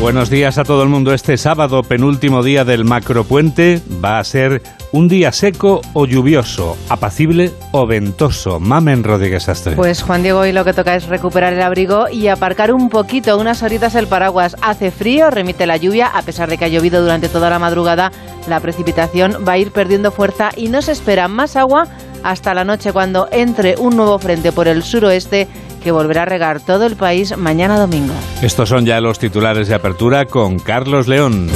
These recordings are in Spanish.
Buenos días a todo el mundo. Este sábado, penúltimo día del macropuente, va a ser un día seco o lluvioso, apacible o ventoso. Mamen Rodríguez Astre. Pues Juan Diego, hoy lo que toca es recuperar el abrigo y aparcar un poquito, unas horitas el paraguas. Hace frío, remite la lluvia, a pesar de que ha llovido durante toda la madrugada, la precipitación va a ir perdiendo fuerza y no se espera más agua hasta la noche cuando entre un nuevo frente por el suroeste que volverá a regar todo el país mañana domingo. Estos son ya los titulares de apertura con Carlos León.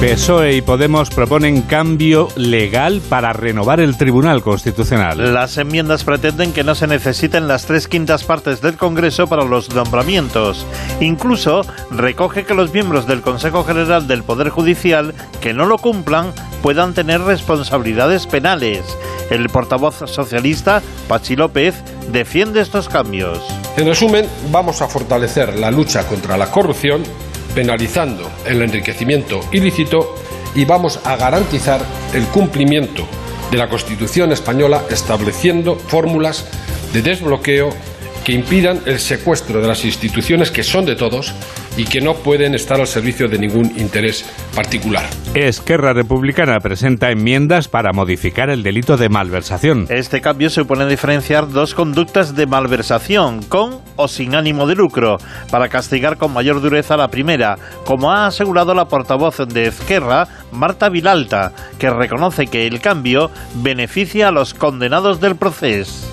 PSOE y Podemos proponen cambio legal para renovar el Tribunal Constitucional. Las enmiendas pretenden que no se necesiten las tres quintas partes del Congreso para los nombramientos. Incluso recoge que los miembros del Consejo General del Poder Judicial que no lo cumplan puedan tener responsabilidades penales. El portavoz socialista, Pachi López, defiende estos cambios. En resumen, vamos a fortalecer la lucha contra la corrupción penalizando el enriquecimiento ilícito y vamos a garantizar el cumplimiento de la Constitución española estableciendo fórmulas de desbloqueo que impidan el secuestro de las instituciones que son de todos y que no pueden estar al servicio de ningún interés particular. Esquerra Republicana presenta enmiendas para modificar el delito de malversación. Este cambio supone diferenciar dos conductas de malversación, con o sin ánimo de lucro, para castigar con mayor dureza la primera, como ha asegurado la portavoz de Esquerra, Marta Vilalta, que reconoce que el cambio beneficia a los condenados del proceso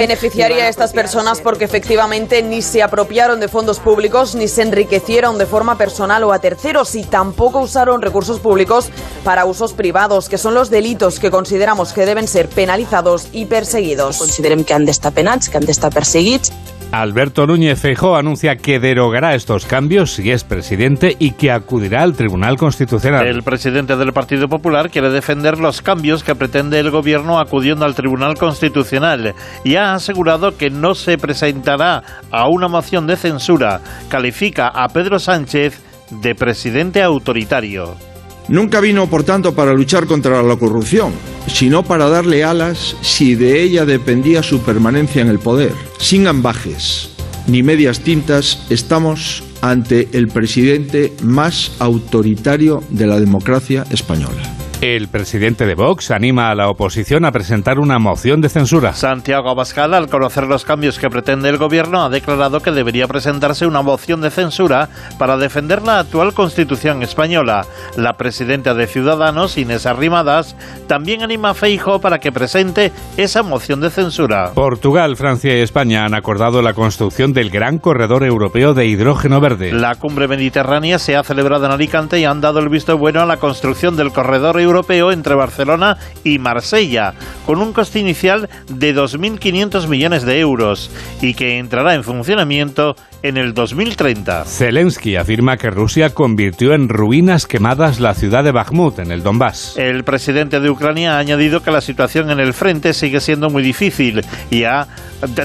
beneficiaría a estas personas porque efectivamente ni se apropiaron de fondos públicos ni se enriquecieron de forma personal o a terceros y tampoco usaron recursos públicos para usos privados, que son los delitos que consideramos que deben ser penalizados y perseguidos. Considerem que han d'estar penats, que han d'estar perseguits Alberto Núñez Feijóo anuncia que derogará estos cambios si es presidente y que acudirá al Tribunal Constitucional. El presidente del Partido Popular quiere defender los cambios que pretende el gobierno acudiendo al Tribunal Constitucional y ha asegurado que no se presentará a una moción de censura. Califica a Pedro Sánchez de presidente autoritario. Nunca vino, por tanto, para luchar contra la corrupción, sino para darle alas si de ella dependía su permanencia en el poder. Sin ambajes ni medias tintas, estamos ante el presidente más autoritario de la democracia española. El presidente de Vox anima a la oposición a presentar una moción de censura. Santiago Abascal, al conocer los cambios que pretende el gobierno, ha declarado que debería presentarse una moción de censura para defender la actual constitución española. La presidenta de Ciudadanos, Inés Arrimadas, también anima a Feijo para que presente esa moción de censura. Portugal, Francia y España han acordado la construcción del gran corredor europeo de hidrógeno verde. La cumbre mediterránea se ha celebrado en Alicante y han dado el visto bueno a la construcción del corredor europeo europeo entre Barcelona y Marsella, con un coste inicial de 2.500 millones de euros y que entrará en funcionamiento en el 2030. Zelensky afirma que Rusia convirtió en ruinas quemadas la ciudad de Bakhmut, en el Donbass. El presidente de Ucrania ha añadido que la situación en el frente sigue siendo muy difícil y ha,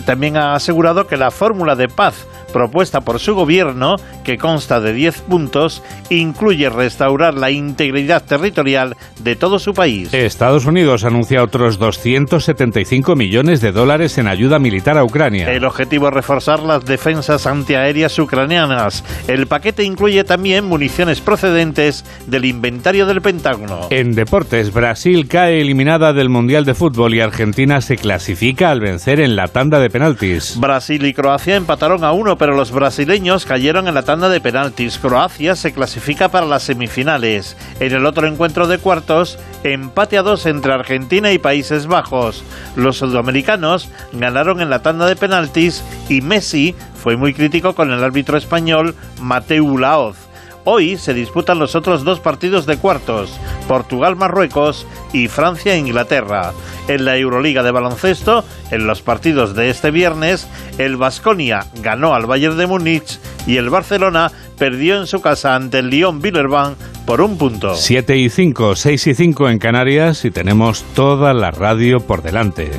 también ha asegurado que la fórmula de paz propuesta por su gobierno, que consta de 10 puntos, incluye restaurar la integridad territorial de todo su país. Estados Unidos anuncia otros 275 millones de dólares en ayuda militar a Ucrania. El objetivo es reforzar las defensas antiaéreas ucranianas. El paquete incluye también municiones procedentes del inventario del Pentágono. En deportes, Brasil cae eliminada del Mundial de Fútbol y Argentina se clasifica al vencer en la tanda de penaltis. Brasil y Croacia empataron a uno, pero los brasileños cayeron en la tanda de penaltis. Croacia se clasifica para las semifinales. En el otro encuentro de cuartos, empate a dos entre Argentina y Países Bajos. Los sudamericanos ganaron en la tanda de penaltis y Messi fue muy crítico con el árbitro español Mateu Laoz. Hoy se disputan los otros dos partidos de cuartos, Portugal-Marruecos y Francia-Inglaterra. En la Euroliga de baloncesto, en los partidos de este viernes, el Vasconia ganó al Bayern de Múnich y el Barcelona perdió en su casa ante el Lyon Villerban por un punto. 7 y 5, 6 y 5 en Canarias y tenemos toda la radio por delante.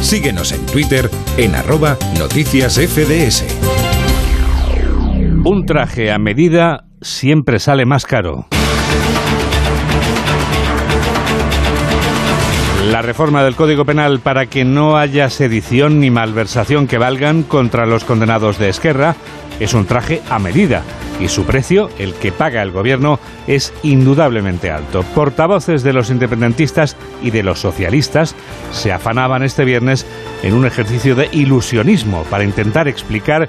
Síguenos en Twitter en arroba noticias FDS. Un traje a medida siempre sale más caro. La reforma del Código Penal para que no haya sedición ni malversación que valgan contra los condenados de Esquerra es un traje a medida y su precio, el que paga el gobierno, es indudablemente alto. Portavoces de los independentistas y de los socialistas se afanaban este viernes en un ejercicio de ilusionismo para intentar explicar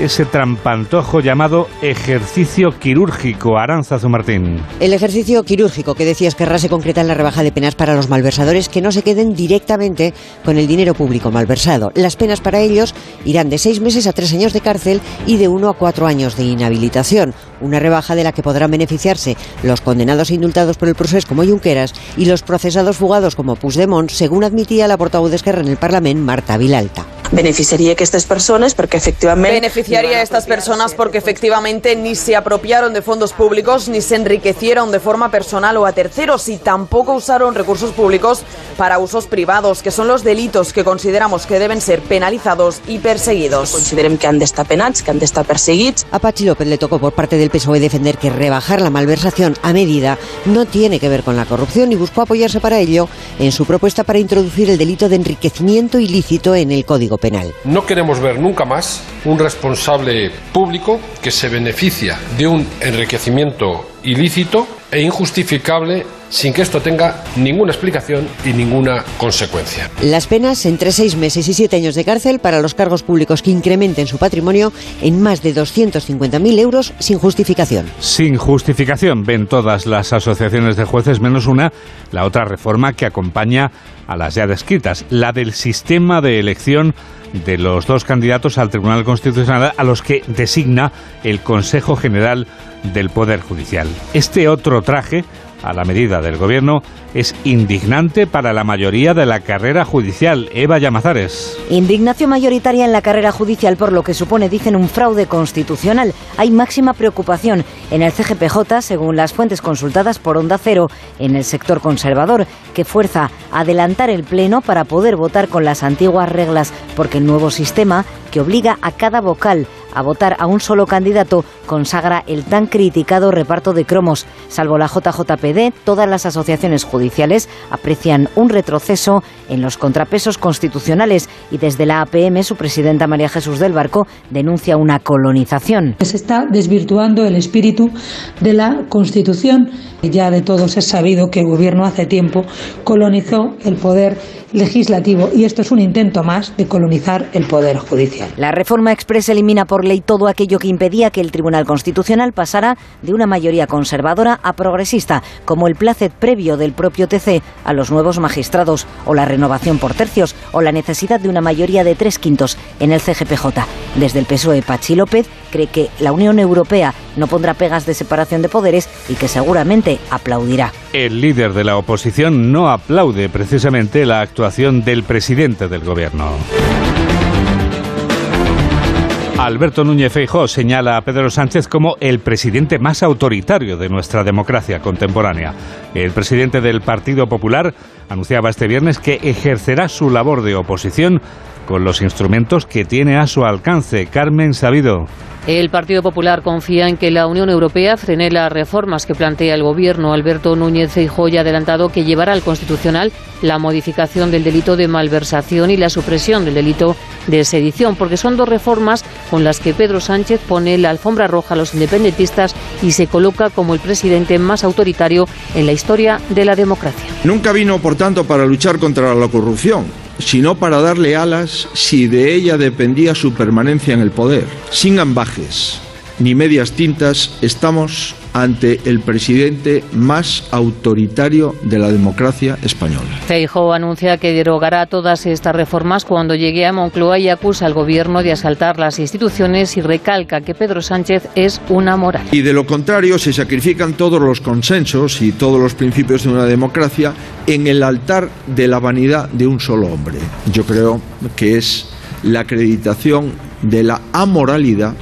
ese trampantojo llamado ejercicio quirúrgico. Aranzazu Martín. El ejercicio quirúrgico que decías que se concreta en la rebaja de penas para los malversadores que no se queden directamente con el dinero público malversado. Las penas para ellos irán de seis meses a tres años de cárcel y de uno a cuatro años de inhabilitación. Una rebaja de la que podrán beneficiarse los condenados e indultados por el proceso como Junqueras y los procesados fugados como Puigdemont, según admitía la portavoz de Esquerra en el Parlamento, Marta Vilalta. Beneficiaría que estas personas porque efectivamente... Beneficiaría a estas personas porque efectivamente ni se apropiaron de fondos públicos ni se enriquecieron de forma personal o a terceros y tampoco usaron recursos públicos para usos privados, que son los delitos que consideramos que deben ser penalizados y perseguidos. Considerem que han d'estar penats, que han d'estar perseguits. A Pachi López le tocó por parte del PSOE defender que rebajar la malversación a medida no tiene que ver con la corrupción y buscó apoyarse para ello en su propuesta para introducir el delito de enriquecimiento ilícito en el Código No queremos ver nunca más un responsable público que se beneficia de un enriquecimiento ilícito e injustificable sin que esto tenga ninguna explicación y ninguna consecuencia. Las penas entre seis meses y siete años de cárcel para los cargos públicos que incrementen su patrimonio en más de 250.000 euros sin justificación. Sin justificación, ven todas las asociaciones de jueces menos una, la otra reforma que acompaña a las ya descritas, la del sistema de elección de los dos candidatos al Tribunal Constitucional a los que designa el Consejo General del Poder Judicial. Este otro traje a la medida del gobierno es indignante para la mayoría de la carrera judicial. Eva Llamazares. Indignación mayoritaria en la carrera judicial por lo que supone, dicen, un fraude constitucional. Hay máxima preocupación en el CGPJ, según las fuentes consultadas por Onda Cero, en el sector conservador, que fuerza a adelantar el Pleno para poder votar con las antiguas reglas, porque el nuevo sistema, que obliga a cada vocal a votar a un solo candidato consagra el tan criticado reparto de cromos. Salvo la JJPD, todas las asociaciones judiciales aprecian un retroceso en los contrapesos constitucionales y desde la APM su presidenta María Jesús del Barco denuncia una colonización. Se está desvirtuando el espíritu de la Constitución. Ya de todos es sabido que el gobierno hace tiempo colonizó el poder legislativo y esto es un intento más de colonizar el poder judicial. La reforma expresa elimina por ley todo aquello que impedía que el Tribunal Constitucional pasara de una mayoría conservadora a progresista, como el placet previo del propio TC a los nuevos magistrados o la renovación por tercios o la necesidad de una mayoría de tres quintos en el CGPJ. Desde el PSOE, Pachi López cree que la Unión Europea no pondrá pegas de separación de poderes y que seguramente aplaudirá. El líder de la oposición no aplaude precisamente la actuación del presidente del gobierno. Alberto Núñez Feijóo señala a Pedro Sánchez como el presidente más autoritario de nuestra democracia contemporánea. El presidente del Partido Popular anunciaba este viernes que ejercerá su labor de oposición con los instrumentos que tiene a su alcance. Carmen Sabido. El Partido Popular confía en que la Unión Europea frene las reformas que plantea el gobierno. Alberto Núñez Feijóo ha adelantado que llevará al Constitucional la modificación del delito de malversación y la supresión del delito de sedición, porque son dos reformas con las que Pedro Sánchez pone la alfombra roja a los independentistas y se coloca como el presidente más autoritario en la historia de la democracia. Nunca vino, por tanto, para luchar contra la corrupción sino para darle alas si de ella dependía su permanencia en el poder. Sin ni medias tintas, estamos ante el presidente más autoritario de la democracia española. Feijóo anuncia que derogará todas estas reformas cuando llegue a Moncloa y acusa al gobierno de asaltar las instituciones y recalca que Pedro Sánchez es una moral. Y de lo contrario se sacrifican todos los consensos y todos los principios de una democracia en el altar de la vanidad de un solo hombre. Yo creo que es la acreditación de la amoralidad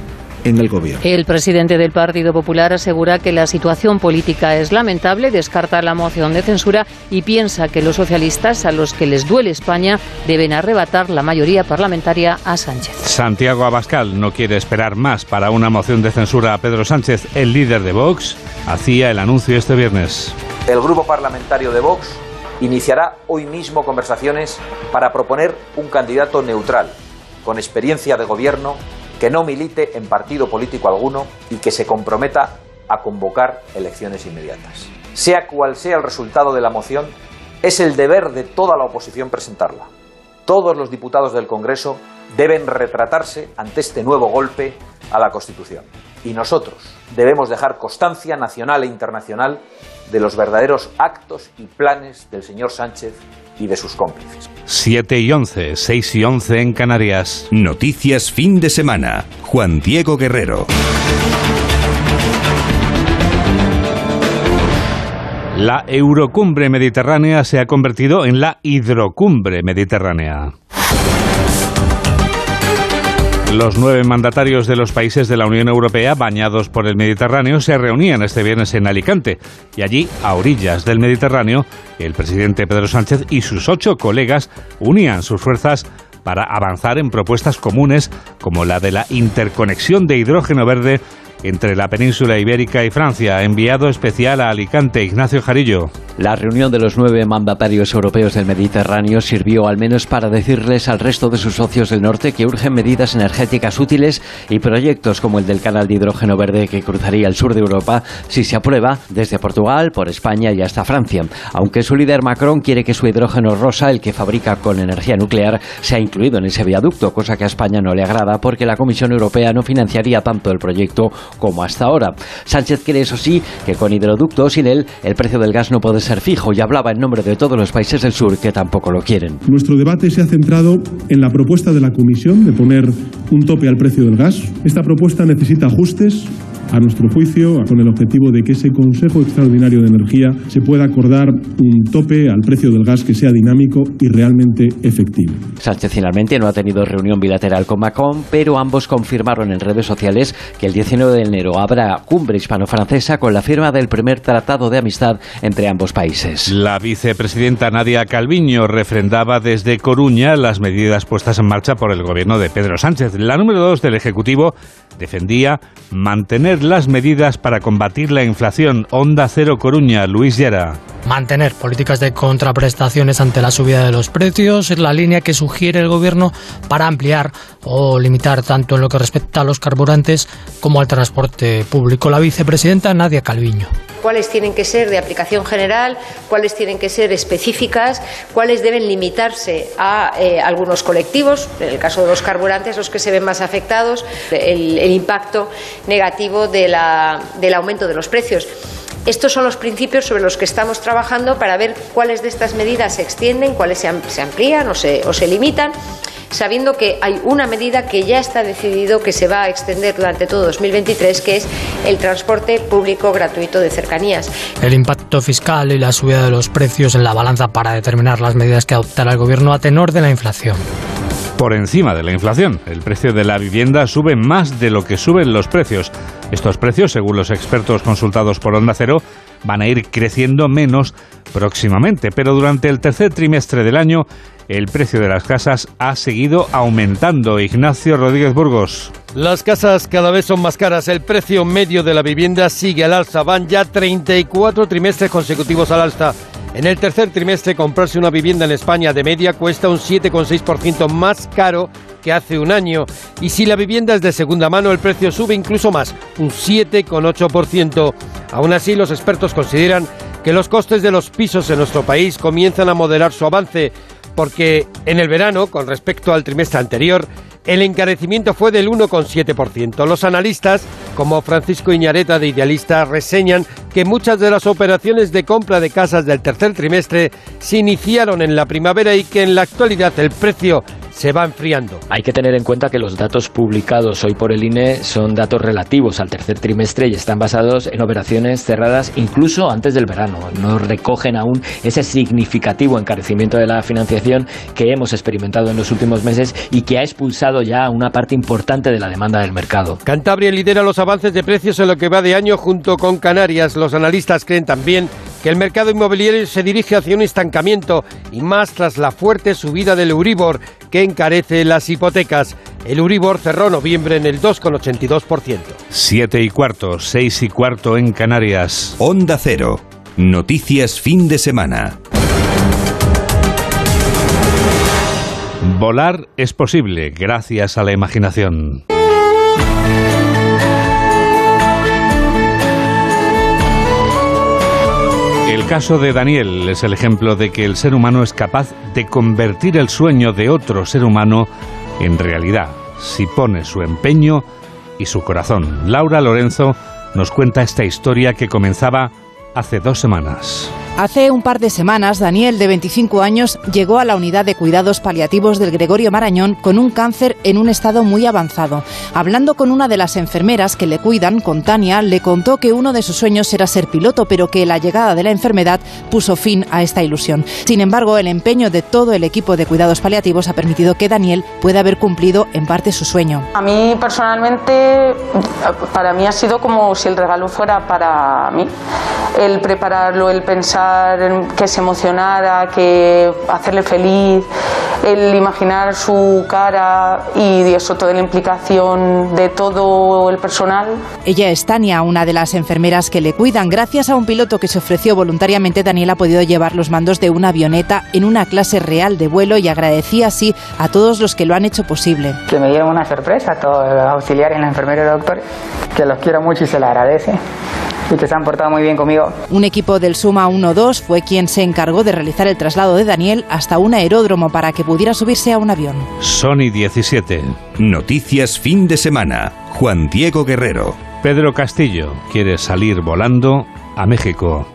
en el gobierno. El presidente del Partido Popular asegura que la situación política es lamentable, descarta la moción de censura y piensa que los socialistas, a los que les duele España, deben arrebatar la mayoría parlamentaria a Sánchez. Santiago Abascal no quiere esperar más para una moción de censura a Pedro Sánchez. El líder de Vox hacía el anuncio este viernes. El grupo parlamentario de Vox iniciará hoy mismo conversaciones para proponer un candidato neutral, con experiencia de gobierno, que no milite en partido político alguno y que se comprometa a convocar elecciones inmediatas. Sea cual sea el resultado de la moción, es el deber de toda la oposición presentarla. Todos los diputados del Congreso deben retratarse ante este nuevo golpe a la Constitución. Y nosotros debemos dejar constancia nacional e internacional de los verdaderos actos y planes del señor Sánchez y de sus cómplices. 7 y 11, 6 y 11 en Canarias. Noticias fin de semana. Juan Diego Guerrero. La Eurocumbre Mediterránea se ha convertido en la Hidrocumbre Mediterránea. Los nueve mandatarios de los países de la Unión Europea bañados por el Mediterráneo se reunían este viernes en Alicante y allí, a orillas del Mediterráneo, el presidente Pedro Sánchez y sus ocho colegas unían sus fuerzas para avanzar en propuestas comunes como la de la interconexión de hidrógeno verde entre la península ibérica y Francia. Enviado especial a Alicante, Ignacio Jarillo. La reunión de los nueve mandatarios europeos del Mediterráneo sirvió al menos para decirles al resto de sus socios del norte que urgen medidas energéticas útiles y proyectos como el del canal de hidrógeno verde que cruzaría el sur de Europa si se aprueba desde Portugal, por España y hasta Francia. Aunque su líder Macron quiere que su hidrógeno rosa, el que fabrica con energía nuclear, sea incluido en ese viaducto, cosa que a España no le agrada porque la Comisión Europea no financiaría tanto el proyecto como hasta ahora. Sánchez cree, eso sí, que con hidroducto sin él el precio del gas no puede ser fijo y hablaba en nombre de todos los países del sur que tampoco lo quieren. Nuestro debate se ha centrado en la propuesta de la Comisión de poner un tope al precio del gas. Esta propuesta necesita ajustes a nuestro juicio, con el objetivo de que ese Consejo Extraordinario de Energía se pueda acordar un tope al precio del gas que sea dinámico y realmente efectivo. Sánchez finalmente no ha tenido reunión bilateral con Macron, pero ambos confirmaron en redes sociales que el 19 de enero habrá cumbre hispano-francesa con la firma del primer tratado de amistad entre ambos países. La vicepresidenta Nadia Calviño refrendaba desde Coruña las medidas puestas en marcha por el gobierno de Pedro Sánchez. La número dos del Ejecutivo defendía mantener las medidas para combatir la inflación. Onda Cero Coruña, Luis Llera. Mantener políticas de contraprestaciones ante la subida de los precios es la línea que sugiere el Gobierno para ampliar o limitar tanto en lo que respecta a los carburantes como al transporte público. La vicepresidenta Nadia Calviño cuáles tienen que ser de aplicación general, cuáles tienen que ser específicas, cuáles deben limitarse a eh, algunos colectivos, en el caso de los carburantes, los que se ven más afectados, el, el impacto negativo de la, del aumento de los precios. Estos son los principios sobre los que estamos trabajando para ver cuáles de estas medidas se extienden, cuáles se amplían o se, o se limitan sabiendo que hay una medida que ya está decidido que se va a extender durante todo 2023, que es el transporte público gratuito de cercanías. El impacto fiscal y la subida de los precios en la balanza para determinar las medidas que adoptará el Gobierno a tenor de la inflación por encima de la inflación. El precio de la vivienda sube más de lo que suben los precios. Estos precios, según los expertos consultados por Onda Cero, van a ir creciendo menos próximamente, pero durante el tercer trimestre del año el precio de las casas ha seguido aumentando. Ignacio Rodríguez Burgos. Las casas cada vez son más caras. El precio medio de la vivienda sigue al alza. Van ya 34 trimestres consecutivos al alza. En el tercer trimestre, comprarse una vivienda en España de media cuesta un 7,6% más caro que hace un año. Y si la vivienda es de segunda mano, el precio sube incluso más, un 7,8%. Aún así, los expertos consideran que los costes de los pisos en nuestro país comienzan a moderar su avance, porque en el verano, con respecto al trimestre anterior, el encarecimiento fue del 1,7%. Los analistas, como Francisco Iñareta de Idealista, reseñan que muchas de las operaciones de compra de casas del tercer trimestre se iniciaron en la primavera y que en la actualidad el precio se va enfriando. Hay que tener en cuenta que los datos publicados hoy por el INE son datos relativos al tercer trimestre y están basados en operaciones cerradas incluso antes del verano. No recogen aún ese significativo encarecimiento de la financiación que hemos experimentado en los últimos meses y que ha expulsado ya una parte importante de la demanda del mercado. Cantabria lidera los avances de precios en lo que va de año junto con Canarias. Los analistas creen también que el mercado inmobiliario se dirige hacia un estancamiento y más tras la fuerte subida del Euribor que encarece las hipotecas. El Euribor cerró noviembre en el 2,82%. Siete y cuarto, seis y cuarto en Canarias. Onda Cero. Noticias fin de semana. Volar es posible gracias a la imaginación. Caso de Daniel es el ejemplo de que el ser humano es capaz de convertir el sueño de otro ser humano en realidad, si pone su empeño y su corazón. Laura Lorenzo nos cuenta esta historia que comenzaba hace dos semanas. Hace un par de semanas, Daniel, de 25 años, llegó a la unidad de cuidados paliativos del Gregorio Marañón con un cáncer en un estado muy avanzado. Hablando con una de las enfermeras que le cuidan, con Tania, le contó que uno de sus sueños era ser piloto, pero que la llegada de la enfermedad puso fin a esta ilusión. Sin embargo, el empeño de todo el equipo de cuidados paliativos ha permitido que Daniel pueda haber cumplido en parte su sueño. A mí personalmente, para mí ha sido como si el regalo fuera para mí. El prepararlo, el pensar que se emocionara, que hacerle feliz, el imaginar su cara y eso, toda la implicación de todo el personal. Ella es Tania, una de las enfermeras que le cuidan. Gracias a un piloto que se ofreció voluntariamente, Daniel ha podido llevar los mandos de una avioneta en una clase real de vuelo y agradecía así a todos los que lo han hecho posible. Que me dieron una sorpresa, a todos los auxiliares, la enfermera y el doctor, que los quiero mucho y se les agradece y que se han portado muy bien conmigo. Un equipo del Suma 1-2 fue quien se encargó de realizar el traslado de Daniel hasta un aeródromo para que pudiera subirse a un avión. Sony 17. Noticias fin de semana. Juan Diego Guerrero. Pedro Castillo quiere salir volando a México.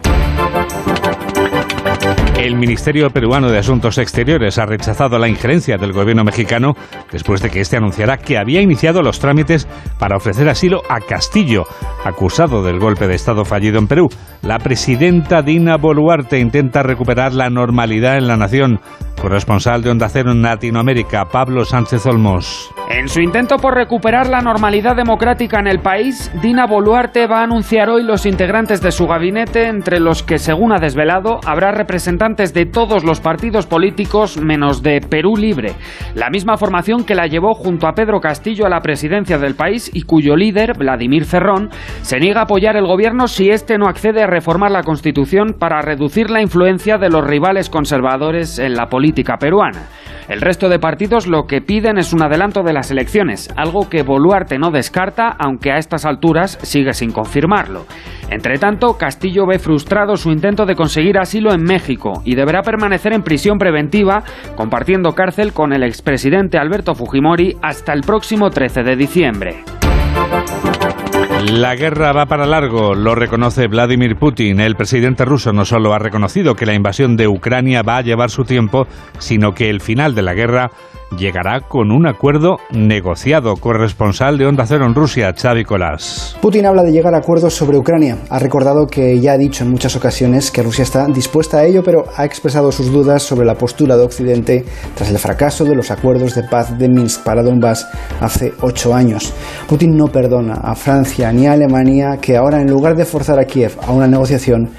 El Ministerio Peruano de Asuntos Exteriores ha rechazado la injerencia del gobierno mexicano después de que este anunciara que había iniciado los trámites para ofrecer asilo a Castillo, acusado del golpe de Estado fallido en Perú. La presidenta Dina Boluarte intenta recuperar la normalidad en la nación. Corresponsal de Onda Cero en Latinoamérica, Pablo Sánchez Olmos. En su intento por recuperar la normalidad democrática en el país, Dina Boluarte va a anunciar hoy los integrantes de su gabinete, entre los que, según ha desvelado, habrá representantes de todos los partidos políticos menos de Perú Libre, la misma formación que la llevó junto a Pedro Castillo a la presidencia del país y cuyo líder, Vladimir Cerrón, se niega a apoyar el gobierno si éste no accede a reformar la Constitución para reducir la influencia de los rivales conservadores en la política peruana. El resto de partidos lo que piden es un adelanto de las elecciones, algo que Boluarte no descarta, aunque a estas alturas sigue sin confirmarlo. Entre tanto, Castillo ve frustrado su intento de conseguir asilo en México y deberá permanecer en prisión preventiva, compartiendo cárcel con el expresidente Alberto Fujimori hasta el próximo 13 de diciembre. La guerra va para largo, lo reconoce Vladimir Putin. El presidente ruso no solo ha reconocido que la invasión de Ucrania va a llevar su tiempo, sino que el final de la guerra llegará con un acuerdo negociado. Corresponsal de Onda Cero en Rusia, Xavi Colás. Putin habla de llegar a acuerdos sobre Ucrania. Ha recordado que ya ha dicho en muchas ocasiones que Rusia está dispuesta a ello, pero ha expresado sus dudas sobre la postura de Occidente tras el fracaso de los acuerdos de paz de Minsk para Donbass hace ocho años. Putin no perdona a Francia ni a Alemania que ahora, en lugar de forzar a Kiev a una negociación,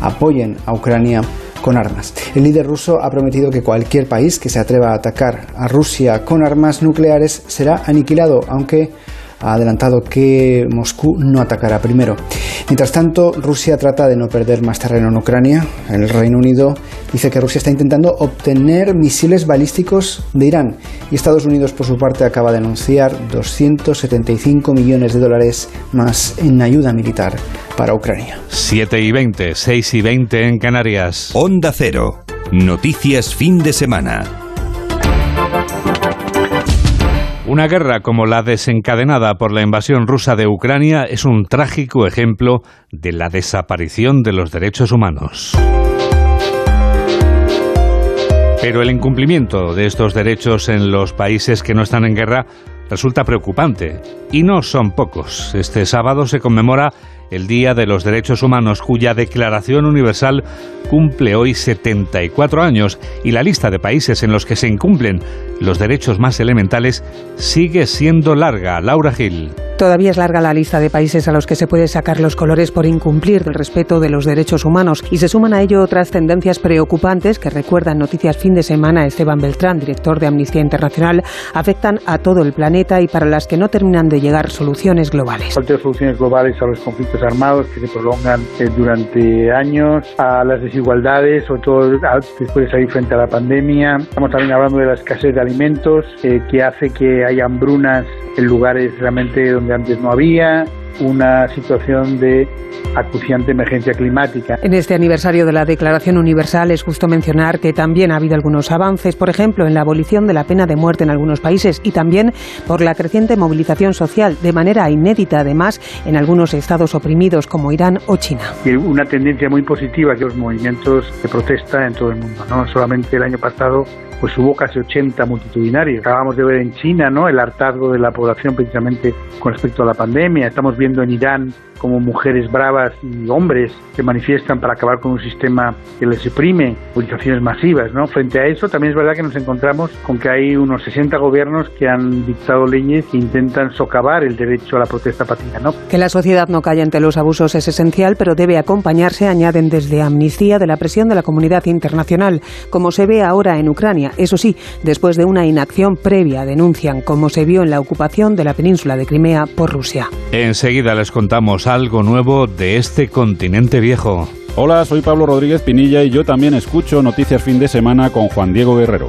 apoyen a Ucrania con armas. El líder ruso ha prometido que cualquier país que se atreva a atacar a Rusia con armas nucleares será aniquilado, aunque ha adelantado que Moscú no atacará primero. Mientras tanto, Rusia trata de no perder más terreno en Ucrania. El Reino Unido dice que Rusia está intentando obtener misiles balísticos de Irán y Estados Unidos, por su parte, acaba de anunciar 275 millones de dólares más en ayuda militar para Ucrania. 7 y 20, 6 y 20 en Canarias. Onda Cero. Noticias fin de semana. Una guerra como la desencadenada por la invasión rusa de Ucrania es un trágico ejemplo de la desaparición de los derechos humanos. Pero el incumplimiento de estos derechos en los países que no están en guerra resulta preocupante. Y no son pocos. Este sábado se conmemora el Día de los Derechos Humanos, cuya Declaración Universal cumple hoy 74 años y la lista de países en los que se incumplen los derechos más elementales sigue siendo larga. Laura Gil. Todavía es larga la lista de países a los que se puede sacar los colores por incumplir el respeto de los derechos humanos y se suman a ello otras tendencias preocupantes que recuerdan Noticias Fin de Semana Esteban Beltrán, director de Amnistía Internacional, afectan a todo el planeta y para las que no terminan de llegar soluciones globales. Falta soluciones globales a los conflictos armados que se prolongan eh, durante años, a las desigualdades, sobre todo después de salir frente a la pandemia. Estamos también hablando de la escasez de alimentos eh, que hace que haya hambrunas en lugares realmente donde antes no había, una situación de acuciante emergencia climática. En este aniversario de la Declaración Universal es justo mencionar que también ha habido algunos avances, por ejemplo, en la abolición de la pena de muerte en algunos países y también por la creciente movilización social, de manera inédita además en algunos estados oprimidos como Irán o China. Y una tendencia muy positiva que los movimientos de protesta en todo el mundo. No solamente el año pasado pues hubo casi 80 multitudinarios. Acabamos de ver en China ¿no? el hartazgo de la población precisamente con respecto a la pandemia. Estamos viendo en Irán como mujeres bravas y hombres que manifiestan para acabar con un sistema que les suprime, movilizaciones masivas. ¿no? Frente a eso, también es verdad que nos encontramos con que hay unos 60 gobiernos que han dictado leyes que intentan socavar el derecho a la protesta pacífica. ¿no? Que la sociedad no calle ante los abusos es esencial, pero debe acompañarse, añaden desde Amnistía, de la presión de la comunidad internacional, como se ve ahora en Ucrania. Eso sí, después de una inacción previa, denuncian, como se vio en la ocupación de la península de Crimea por Rusia. Enseguida les contamos algo nuevo de este continente viejo. Hola, soy Pablo Rodríguez Pinilla y yo también escucho Noticias Fin de Semana con Juan Diego Guerrero.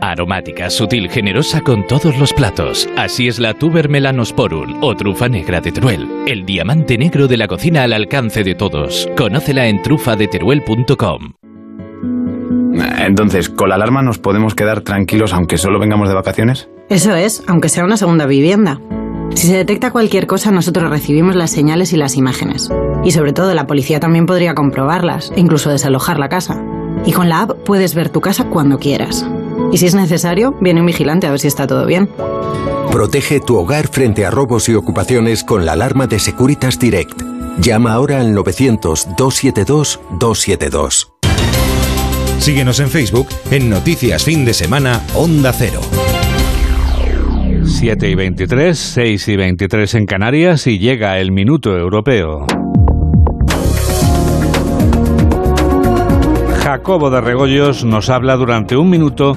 Aromática, sutil, generosa con todos los platos. Así es la Tuber melanosporum o trufa negra de Teruel. El diamante negro de la cocina al alcance de todos. Conócela en trufadeteruel.com. Entonces, ¿con la alarma nos podemos quedar tranquilos aunque solo vengamos de vacaciones? Eso es, aunque sea una segunda vivienda. Si se detecta cualquier cosa, nosotros recibimos las señales y las imágenes. Y sobre todo, la policía también podría comprobarlas, e incluso desalojar la casa. Y con la app puedes ver tu casa cuando quieras. Y si es necesario, viene un vigilante a ver si está todo bien. Protege tu hogar frente a robos y ocupaciones con la alarma de Securitas Direct. Llama ahora al 900-272-272. Síguenos en Facebook en Noticias Fin de Semana Onda Cero. 7 y 23, 6 y 23 en Canarias y llega el minuto europeo. Jacobo de Regoyos nos habla durante un minuto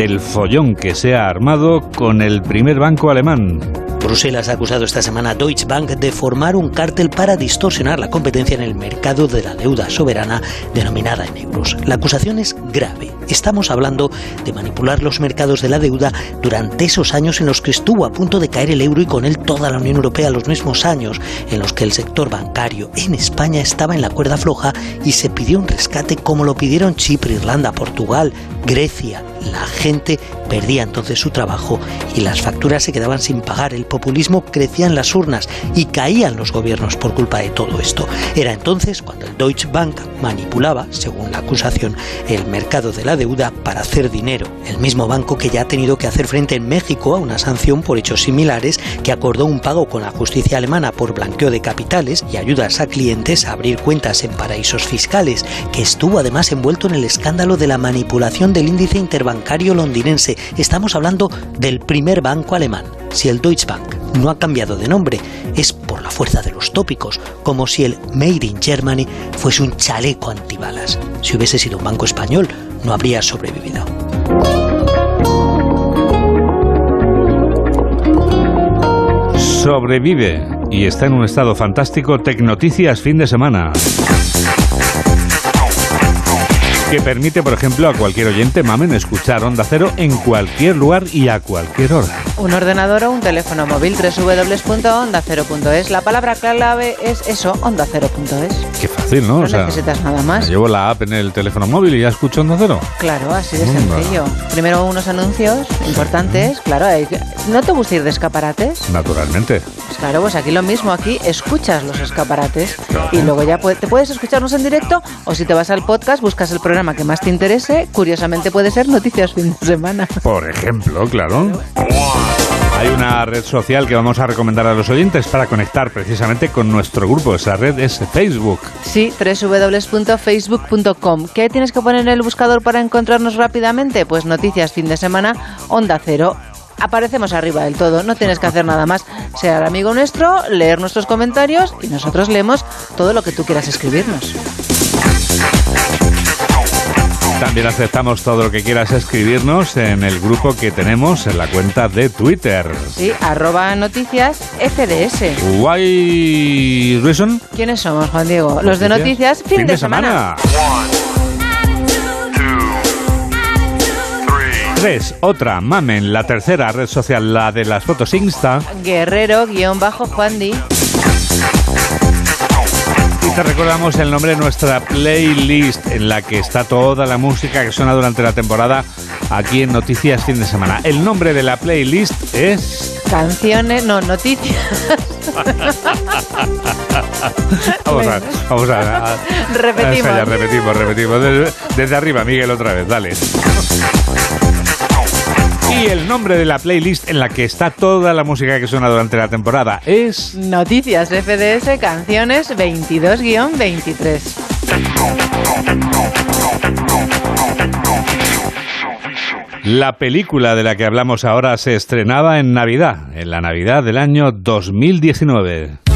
del follón que se ha armado con el primer banco alemán. Bruselas ha acusado esta semana a Deutsche Bank de formar un cártel para distorsionar la competencia en el mercado de la deuda soberana denominada en euros. La acusación es grave. Estamos hablando de manipular los mercados de la deuda durante esos años en los que estuvo a punto de caer el euro y con él toda la Unión Europea, los mismos años en los que el sector bancario en España estaba en la cuerda floja y se pidió un rescate como lo pidieron Chipre, Irlanda, Portugal, Grecia. La gente perdía entonces su trabajo y las facturas se quedaban sin pagar. El populismo crecía en las urnas y caían los gobiernos por culpa de todo esto. Era entonces cuando el Deutsche Bank manipulaba, según la acusación, el mercado de la deuda para hacer dinero. El mismo banco que ya ha tenido que hacer frente en México a una sanción por hechos similares que acordó un pago con la justicia alemana por blanqueo de capitales y ayudas a clientes a abrir cuentas en paraísos fiscales, que estuvo además envuelto en el escándalo de la manipulación del índice interbancario londinense. Estamos hablando del primer banco alemán. Si el Deutsche Bank no ha cambiado de nombre, es por la fuerza de los tópicos, como si el Made in Germany fuese un chaleco antibalas. Si hubiese sido un banco español, no habría sobrevivido. Sobrevive y está en un estado fantástico Tecnoticias fin de semana que permite, por ejemplo, a cualquier oyente mamen escuchar Onda Cero en cualquier lugar y a cualquier hora. Un ordenador o un teléfono móvil, www.ondacero.es. La palabra clave es eso, ondacero.es. Qué fácil, ¿no? No necesitas nada más. Llevo la app en el teléfono móvil y ya escucho Onda Cero. Claro, así de Onda. sencillo. Primero unos anuncios importantes, claro. ¿No te gusta ir de escaparates? Naturalmente. Claro, pues aquí lo mismo, aquí escuchas los escaparates y luego ya te puedes escucharnos en directo o si te vas al podcast buscas el programa que más te interese, curiosamente puede ser Noticias Fin de Semana. Por ejemplo, claro. Hay una red social que vamos a recomendar a los oyentes para conectar precisamente con nuestro grupo. Esa red es Facebook. Sí, www.facebook.com. ¿Qué tienes que poner en el buscador para encontrarnos rápidamente? Pues Noticias Fin de Semana, Onda Cero. Aparecemos arriba del todo, no tienes que hacer nada más. Ser amigo nuestro, leer nuestros comentarios y nosotros leemos todo lo que tú quieras escribirnos. También aceptamos todo lo que quieras escribirnos en el grupo que tenemos en la cuenta de Twitter. Sí, arroba noticias FDS. Why Reason? ¿Quiénes somos, Juan Diego? Los de noticias Fin, de, semana. 3. Otra, Mamen, la tercera red social, la de las fotos Insta. Guerrero, guion bajo Juan Di. Y te recordamos el nombre de nuestra playlist en la que está toda la música que suena durante la temporada aquí en Noticias Fin de Semana. El nombre de la playlist es... Canciones, no, noticias. Vamos a, vamos a, a- Repetimos. Repetimos, repetimos. Desde, desde arriba, Miguel, otra vez, dale. Y el nombre de la playlist en la que está toda la música que suena durante la temporada es... Noticias FDS, canciones 22-23. La película de la que hablamos ahora se estrenaba en Navidad, en la Navidad del año 2019.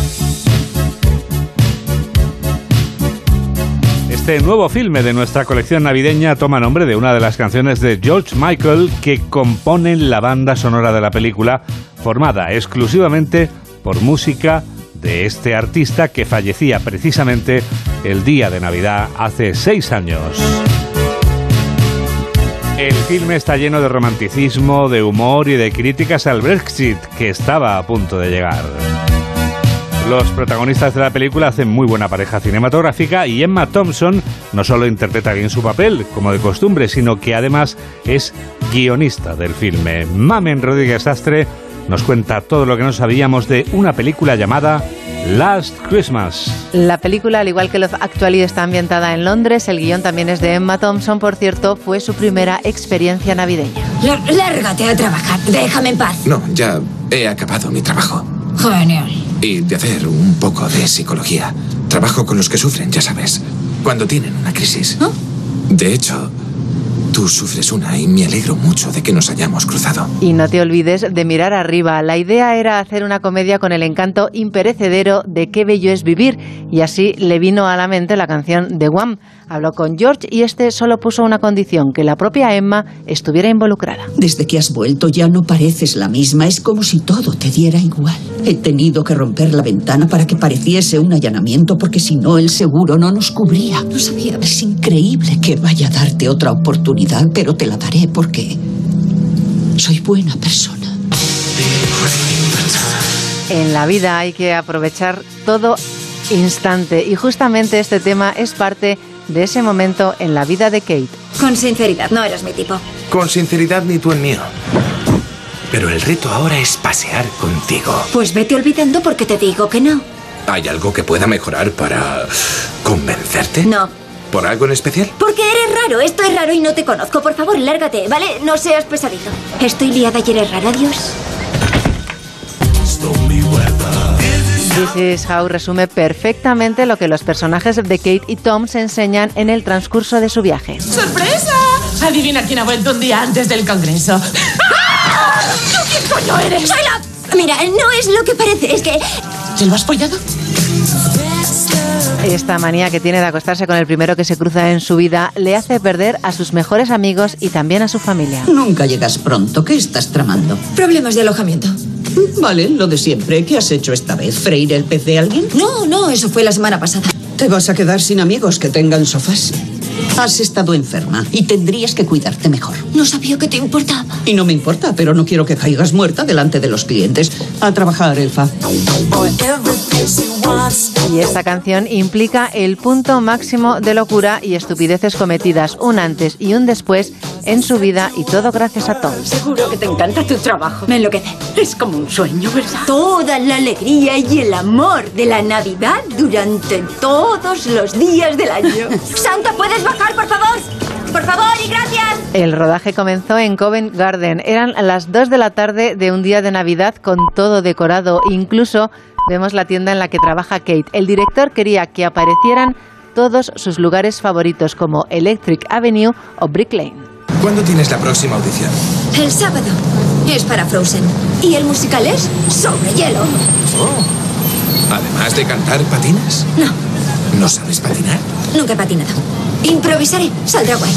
Este nuevo filme de nuestra colección navideña toma nombre de una de las canciones de George Michael que componen la banda sonora de la película, formada exclusivamente por música de este artista que fallecía precisamente el día de Navidad hace seis años. El filme está lleno de romanticismo, de humor y de críticas al Brexit, que estaba a punto de llegar. Los protagonistas de la película hacen muy buena pareja cinematográfica y Emma Thompson no solo interpreta bien su papel, como de costumbre, sino que además es guionista del filme. Mamen Rodríguez Astre nos cuenta todo lo que no sabíamos de una película llamada Last Christmas. La película, al igual que Love Actually, está ambientada en Londres. El guion también es de Emma Thompson, por cierto, fue su primera experiencia navideña. Lá- Lárgate a trabajar. Déjame en paz. No, ya he acabado mi trabajo. Genial. Y de hacer un poco de psicología. Trabajo con los que sufren, ya sabes. Cuando tienen una crisis. De hecho, tú sufres una y me alegro mucho de que nos hayamos cruzado. Y no te olvides de mirar arriba. La idea era hacer una comedia con el encanto imperecedero de Qué bello es vivir. Y así le vino a la mente la canción de Wham. Habló con George y este solo puso una condición, que la propia Emma estuviera involucrada. Desde que has vuelto ya no pareces la misma, es como si todo te diera igual. He tenido que romper la ventana para que pareciese un allanamiento porque si no el seguro no nos cubría. No sabía, es increíble que vaya a darte otra oportunidad, pero te la daré porque soy buena persona. En la vida hay que aprovechar todo instante y justamente este tema es parte de ese momento en la vida de Kate. Con sinceridad, no eres mi tipo. Con sinceridad ni tú el mío. Pero el reto ahora es pasear contigo. Pues vete olvidando porque te digo que no. ¿Hay algo que pueda mejorar para convencerte? No. ¿Por algo en especial? Porque eres raro, esto es raro y no te conozco. Por favor, lárgate, ¿vale? No seas pesadito. Estoy liada y eres raro, adiós. This is How resume perfectamente lo que los personajes de Kate y Tom se enseñan en el transcurso de su viaje. ¡Sorpresa! Adivina quién ha vuelto un día antes del congreso. ¡Ah! ¿Tú quién coño eres? Soy la... Mira, no es lo que parece, es que... ¿Te lo has follado? Esta manía que tiene de acostarse con el primero que se cruza en su vida le hace perder a sus mejores amigos y también a su familia. Nunca llegas pronto. ¿Qué estás tramando? Problemas de alojamiento. Vale, lo de siempre. ¿Qué has hecho esta vez? ¿Freír el pez de alguien? No, no, eso fue la semana pasada. ¿Te vas a quedar sin amigos que tengan sofás? Has estado enferma y tendrías que cuidarte mejor. No sabía que te importaba. Y no me importa, pero no quiero que caigas muerta delante de los clientes. A trabajar, Elfa. Y esta canción implica el punto máximo de locura y estupideces cometidas, un antes y un después en su vida y todo gracias a Tom. Seguro que te encanta tu trabajo. Me enloquece. Es como un sueño, ¿verdad? Toda la alegría y el amor de la Navidad durante todos los días del año. Santa, ¿puedes bajar, por favor? Por favor y gracias. El rodaje comenzó en Covent Garden. Eran las 2 de la tarde de un día de Navidad con todo decorado. Incluso vemos la tienda en la que trabaja Kate. El director quería que aparecieran todos sus lugares favoritos como Electric Avenue o Brick Lane. ¿Cuándo tienes la próxima audición? El sábado es para Frozen. Y el musical es sobre hielo. Oh. Además de cantar, ¿patinas? No. ¿No sabes patinar? Nunca he patinado. Improvisaré. Saldrá guay.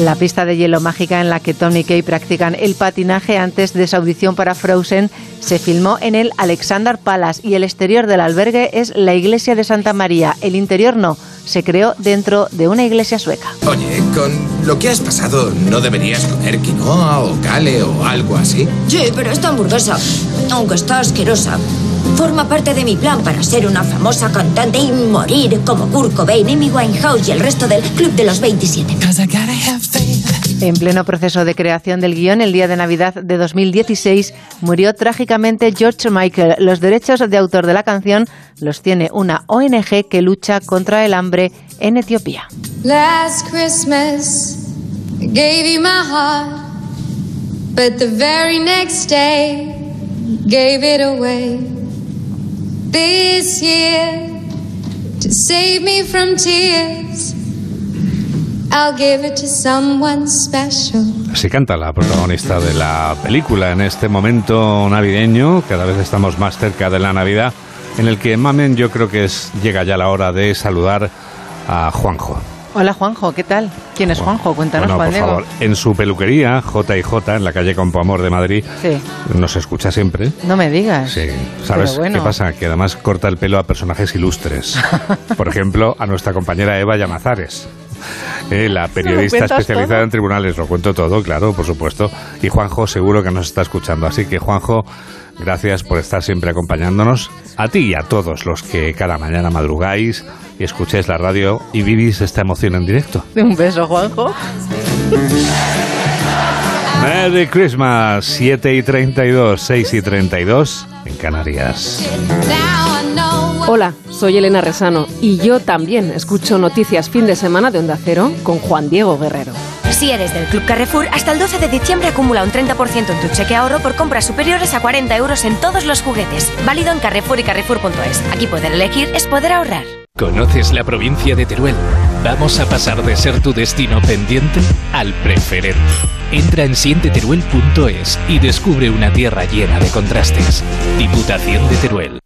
La pista de hielo mágica en la que Tom y Kay practican el patinaje antes de su audición para Frozen se filmó en el Alexander Palace y el exterior del albergue es la iglesia de Santa María. El interior no, se creó dentro de una iglesia sueca. Oye, con lo que has pasado, ¿no deberías comer quinoa o cale o algo así? Sí, pero esta hamburguesa, aunque está asquerosa, forma parte de mi plan para ser una famosa cantante y morir como Kurt Cobain, Amy Winehouse y el resto del Club de los 27. En pleno proceso de creación del guion, el día de Navidad de 2016, murió trágicamente George Michael. Los derechos de autor de la canción los tiene una ONG que lucha contra el hambre en Etiopía. Last Christmas, I gave you my heart, but the very next day, gave it away. This to save me from tears, I'll give it to someone special. Así canta la protagonista de la película en este momento navideño. Cada vez estamos más cerca de la Navidad, en el que Mamen yo creo que es, llega ya la hora de saludar a Juanjo. Hola Juanjo, ¿qué tal? ¿Quién es Juanjo? Cuéntanos, Bueno, Juan por Diego. favor, en su peluquería, J&J, en la calle Campoamor de Madrid, Sí, nos escucha siempre. no me digas. Sí, ¿sabes bueno. qué pasa? Que además corta el pelo a personajes ilustres. Por ejemplo, a nuestra compañera Eva Llamazares. Eh, la periodista especializada todo? en tribunales, lo cuento todo, claro, por supuesto. Y Juanjo seguro que nos está escuchando. Así que, Juanjo, gracias por estar siempre acompañándonos. A ti y a todos los que cada mañana madrugáis y escucháis la radio y vivís esta emoción en directo. Un beso, Juanjo. Merry Christmas, 7 y 32, 6 y 32 en Canarias. Hola, soy Elena Resano y yo también escucho noticias fin de semana de Onda Cero con Juan Diego Guerrero. Si eres del Club Carrefour, hasta el 12 de diciembre acumula un 30% en tu cheque ahorro por compras superiores a 40 euros en todos los juguetes. Válido en Carrefour y Carrefour.es. Aquí poder elegir es poder ahorrar. ¿Conoces la provincia de Teruel? Vamos a pasar de ser tu destino pendiente al preferente. Entra en sienteteruel.es y descubre una tierra llena de contrastes. Diputación de Teruel.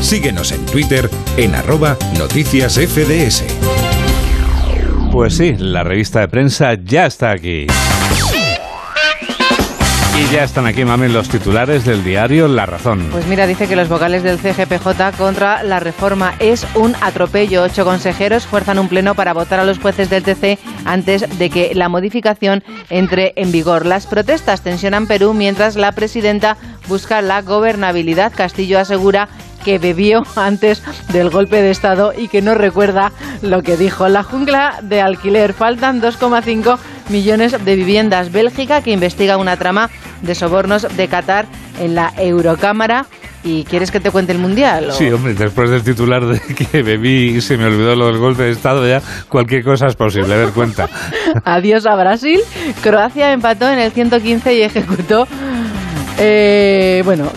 Síguenos en Twitter en arroba noticias FDS. Pues sí, la revista de prensa ya está aquí. Y ya están aquí, mamen, los titulares del diario La Razón. Pues mira, dice que los vocales del CGPJ contra la reforma es un atropello. Ocho consejeros fuerzan un pleno para votar a los jueces del TC antes de que la modificación entre en vigor. Las protestas tensionan Perú mientras la presidenta busca la gobernabilidad. Castillo asegura que bebió antes del golpe de Estado y que no recuerda lo que dijo. La jungla de alquiler. Faltan 2,5 millones de viviendas. Bélgica, que investiga una trama de sobornos de Qatar en la Eurocámara. ¿Y quieres que te cuente el Mundial? o? Sí, hombre, después del titular de que bebí y se me olvidó lo del golpe de Estado, ya cualquier cosa es posible. A ver, cuenta. Adiós a Brasil. Croacia empató en el 115 y ejecutó Eh, bueno,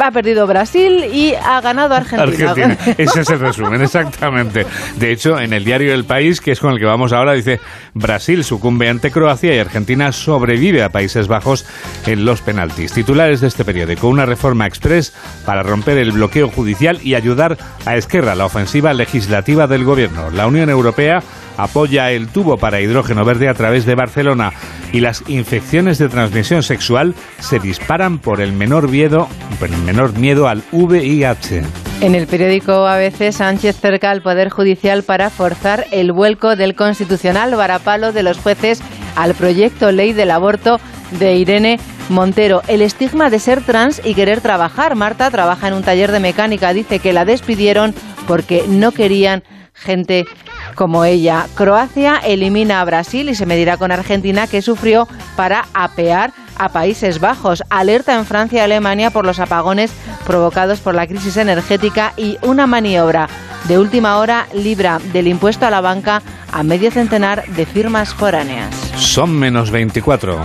ha perdido Brasil y ha ganado Argentina. Argentina. Ese es el resumen, exactamente. De hecho, en el diario El País, que es con el que vamos ahora, dice Brasil sucumbe ante Croacia y Argentina sobrevive a Países Bajos en los penaltis. Titulares de este periódico, una reforma express para romper el bloqueo judicial y ayudar a Esquerra, la ofensiva legislativa del gobierno. La Unión Europea apoya el tubo para hidrógeno verde a través de Barcelona y las infecciones de transmisión sexual se disparan por el menor miedo, por el menor miedo al VIH. En el periódico ABC, Sánchez cerca al Poder Judicial para forzar el vuelco del constitucional varapalo de los jueces al proyecto ley del aborto de Irene Montero. El estigma de ser trans y querer trabajar. Marta trabaja en un taller de mecánica. Dice que la despidieron porque no querían gente como ella. Croacia elimina a Brasil y se medirá con Argentina que sufrió para apear a Países Bajos. Alerta en Francia y Alemania por los apagones provocados por la crisis energética y una maniobra de última hora libra del impuesto a la banca a medio centenar de firmas foráneas. Son menos 24.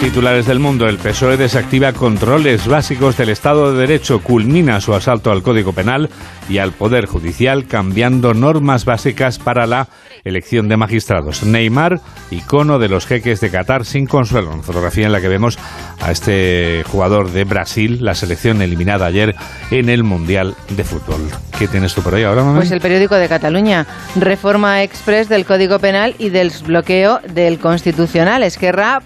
Titulares del mundo. El PSOE desactiva controles básicos del Estado de Derecho, culmina su asalto al Código Penal y al Poder Judicial, cambiando normas básicas para la elección de magistrados. Neymar, icono de los jeques de Qatar sin consuelo. Una fotografía en la que vemos a este jugador de Brasil, la selección eliminada ayer en el Mundial de Fútbol. ¿Qué tienes tú por ahí ahora, mamá? Pues el periódico de Cataluña. Reforma express del Código Penal y del bloqueo del Constitucional. Esquerra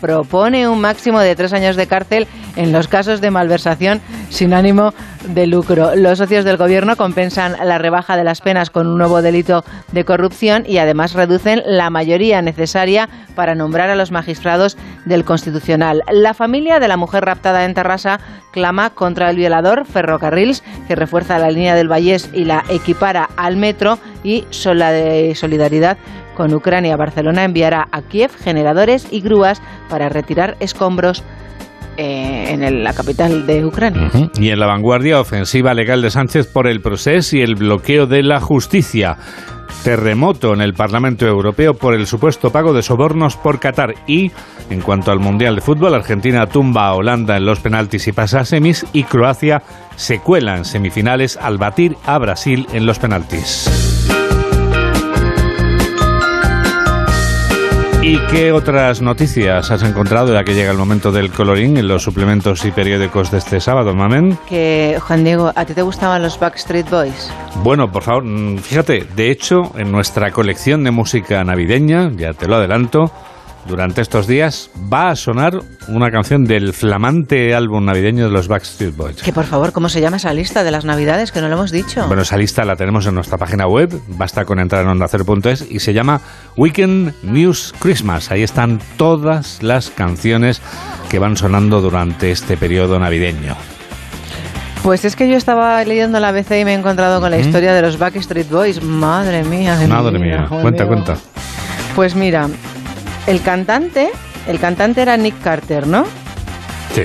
propone un máximo de tres años de cárcel en los casos de malversación sin ánimo de lucro. Los socios del gobierno compensan la rebaja de las penas con un nuevo delito de corrupción y además reducen la mayoría necesaria para nombrar a los magistrados del Constitucional. La familia de la mujer raptada en Terrassa clama contra el violador Ferrocarrils, que refuerza la línea del Vallés y la equipara al metro y solidaridad con Ucrania. Barcelona enviará a Kiev generadores y grúas para retirar escombros eh, en la capital de Ucrania. Y en la vanguardia, ofensiva legal de Sánchez por el proceso y el bloqueo de la justicia. Terremoto en el Parlamento Europeo por el supuesto pago de sobornos por Qatar. Y, en cuanto al Mundial de Fútbol, Argentina tumba a Holanda en los penaltis y pasa a semis. Y Croacia se cuela en semifinales al batir a Brasil en los penaltis. ¿Y qué otras noticias has encontrado ya que llega el momento del colorín en los suplementos y periódicos de este sábado, Mamen? Que, Juan Diego, ¿a ti te gustaban los Backstreet Boys? Bueno, por favor, mm, fíjate, de hecho, en nuestra colección de música navideña, ya te lo adelanto, durante estos días va a sonar una canción del flamante álbum navideño de los Backstreet Boys. Que por favor, ¿cómo se llama esa lista de las navidades? Que no lo hemos dicho. Bueno, esa lista la tenemos en nuestra página web, basta con entrar en ondacero.es y se llama Weekend News Christmas. Ahí están todas las canciones que van sonando durante este periodo navideño. Pues es que yo estaba leyendo la ABC y me he encontrado con la historia de los Backstreet Boys. Madre mía. Madre mía. Cuenta, cuenta. Pues mira, el cantante, el cantante era Nick Carter, ¿no? Sí.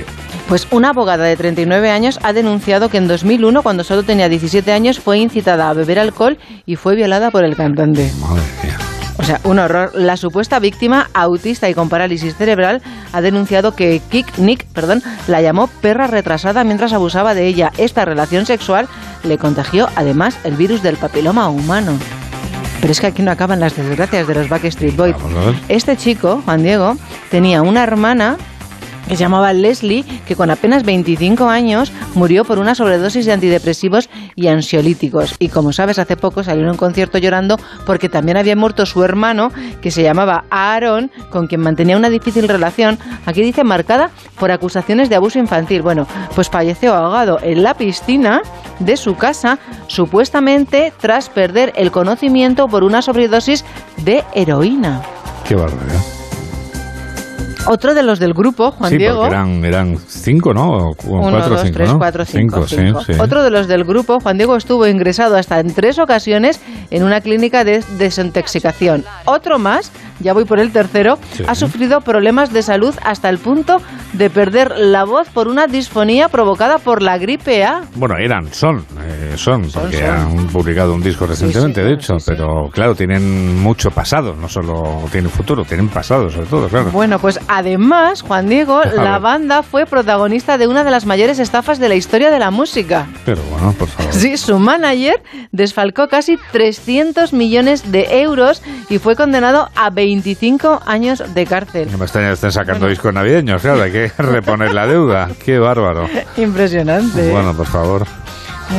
Pues una abogada de 39 años ha denunciado que en 2001, cuando solo tenía 17 años, fue incitada a beber alcohol y fue violada por el cantante. Madre mía. O sea, un horror. La supuesta víctima, autista y con parálisis cerebral, ha denunciado que Kick Nick, perdón, la llamó perra retrasada mientras abusaba de ella. Esta relación sexual le contagió además el virus del papiloma humano. Pero es que aquí no acaban las desgracias de los Backstreet Boys. Este chico, Juan Diego, tenía una hermana se llamaba Leslie, que con apenas 25 años murió por una sobredosis de antidepresivos y ansiolíticos. Y como sabes, hace poco salió en un concierto llorando porque también había muerto su hermano, que se llamaba Aaron, con quien mantenía una difícil relación, aquí dice marcada por acusaciones de abuso infantil. Bueno, pues falleció ahogado en la piscina de su casa, supuestamente tras perder el conocimiento por una sobredosis de heroína. Qué barbaridad. Otro de los del grupo, Juan sí, Diego. Eran, eran cinco, ¿no? O Uno, cuatro, dos, cinco, tres, ¿no? cuatro, cinco. Cinco, sí, sí. Otro de los del grupo, Juan Diego, estuvo ingresado hasta en tres ocasiones en una clínica de desintoxicación. Otro más ya voy por el tercero, Sí. ha sufrido problemas de salud hasta el punto de perder la voz por una disfonía provocada por la gripe A. Bueno, eran, son, eh, son, porque son. han publicado un disco recientemente, de hecho, pero claro, tienen mucho pasado, no solo tienen futuro, tienen pasado sobre todo, claro. Bueno, pues además, Juan Diego, A la ver. banda fue protagonista de una de las mayores estafas de la historia de la música. Pero bueno, por favor. Sí, su manager desfalcó casi 300 millones de euros y fue condenado a 25 años de cárcel. No me extraña estén sacando discos navideños, claro, hay que reponer la deuda. Qué bárbaro. Impresionante. Bueno, por favor.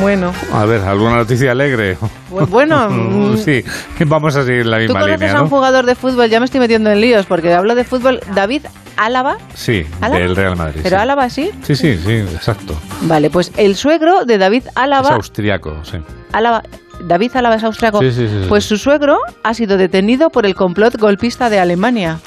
Bueno, A ver, ¿alguna noticia alegre? Bu- bueno, mm, sí, vamos a seguir la ¿tú misma conoces línea, a un ¿no? jugador de fútbol? Ya me estoy metiendo en líos porque hablo de fútbol. David Álava. Sí, ¿Álava? del Real Madrid. ¿Pero sí. Álava sí? Sí, sí, sí, exacto. Vale, pues el suegro de David Es Álava. austriaco, sí. Álava- David Álava es austriaco. Sí, sí, sí, sí. Pues su suegro ha sido detenido por el complot golpista de Alemania.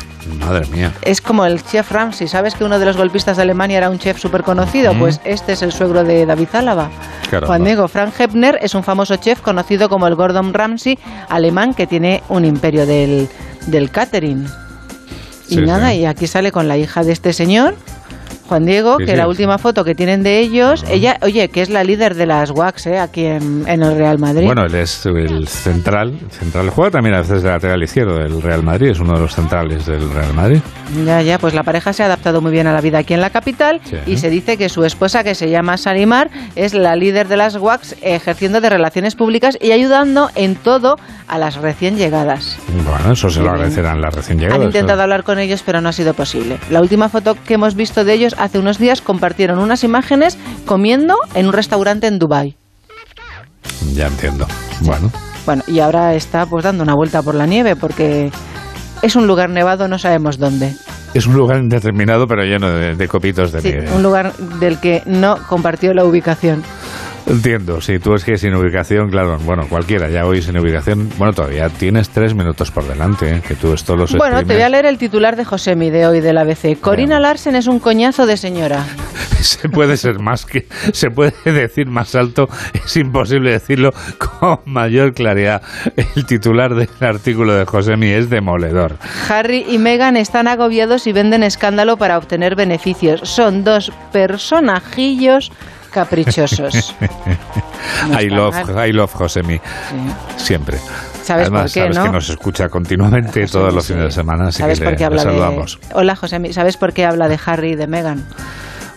Madre mía. Es como el chef Ramsey. ¿Sabes que uno de los golpistas de Alemania era un chef súper conocido? Mm. Pues este es el suegro de David Álava. Caramba. Juan Diego Frank Hepner es un famoso chef conocido como el Gordon Ramsay alemán que tiene un imperio del, del catering. Y Sí, nada, sí. y aquí sale con la hija de este señor, Juan Diego, Sí, que sí. la última foto que tienen de ellos, ella, oye, que es la líder de las WACs, ¿eh? aquí en, en el Real Madrid. Bueno, él es el central. central. Juega también a veces de lateral izquierdo del Real Madrid. Es uno de los centrales del Real Madrid. Ya, ya, pues la pareja se ha adaptado muy bien a la vida aquí en la capital Sí. y se dice que su esposa, que se llama Salimar, es la líder de las WACs ejerciendo de relaciones públicas y ayudando en todo a las recién llegadas. Bueno, eso se lo agradecerán las recién Han llegadas. intentado claro. hablar con ellos, pero no ha sido posible. La última foto que hemos visto de ellos hace unos días compartieron unas imágenes comiendo en un restaurante en Dubái. Ya entiendo. Bueno, Bueno, y ahora está pues dando una vuelta por la nieve porque es un lugar nevado, no sabemos dónde. es un lugar indeterminado, pero lleno de, de copitos de Sí, nieve. un lugar del que no compartió la ubicación. Entiendo, si tú es que sin ubicación, claro, bueno, cualquiera, ya hoy sin ubicación, bueno, todavía tienes tres minutos por delante, ¿eh? que tú esto los Bueno, te voy a leer el titular de Josemi de hoy del ABC. Corina Larsen es un coñazo de señora. Se puede ser más que, se puede decir más alto, es imposible decirlo con mayor claridad. El titular del artículo de Josemi es demoledor. Harry y Meghan están agobiados y venden escándalo para obtener beneficios. Son dos personajillos caprichosos. No I love, mal. I love Josemi. Siempre. ¿Sabes Además, por qué, sabes no? que nos escucha continuamente todos los sí. fines de semana, así ¿Sabes que por le, qué le habla saludamos. de... Hola, Josemi. ¿Sabes por qué habla de Harry y de Meghan?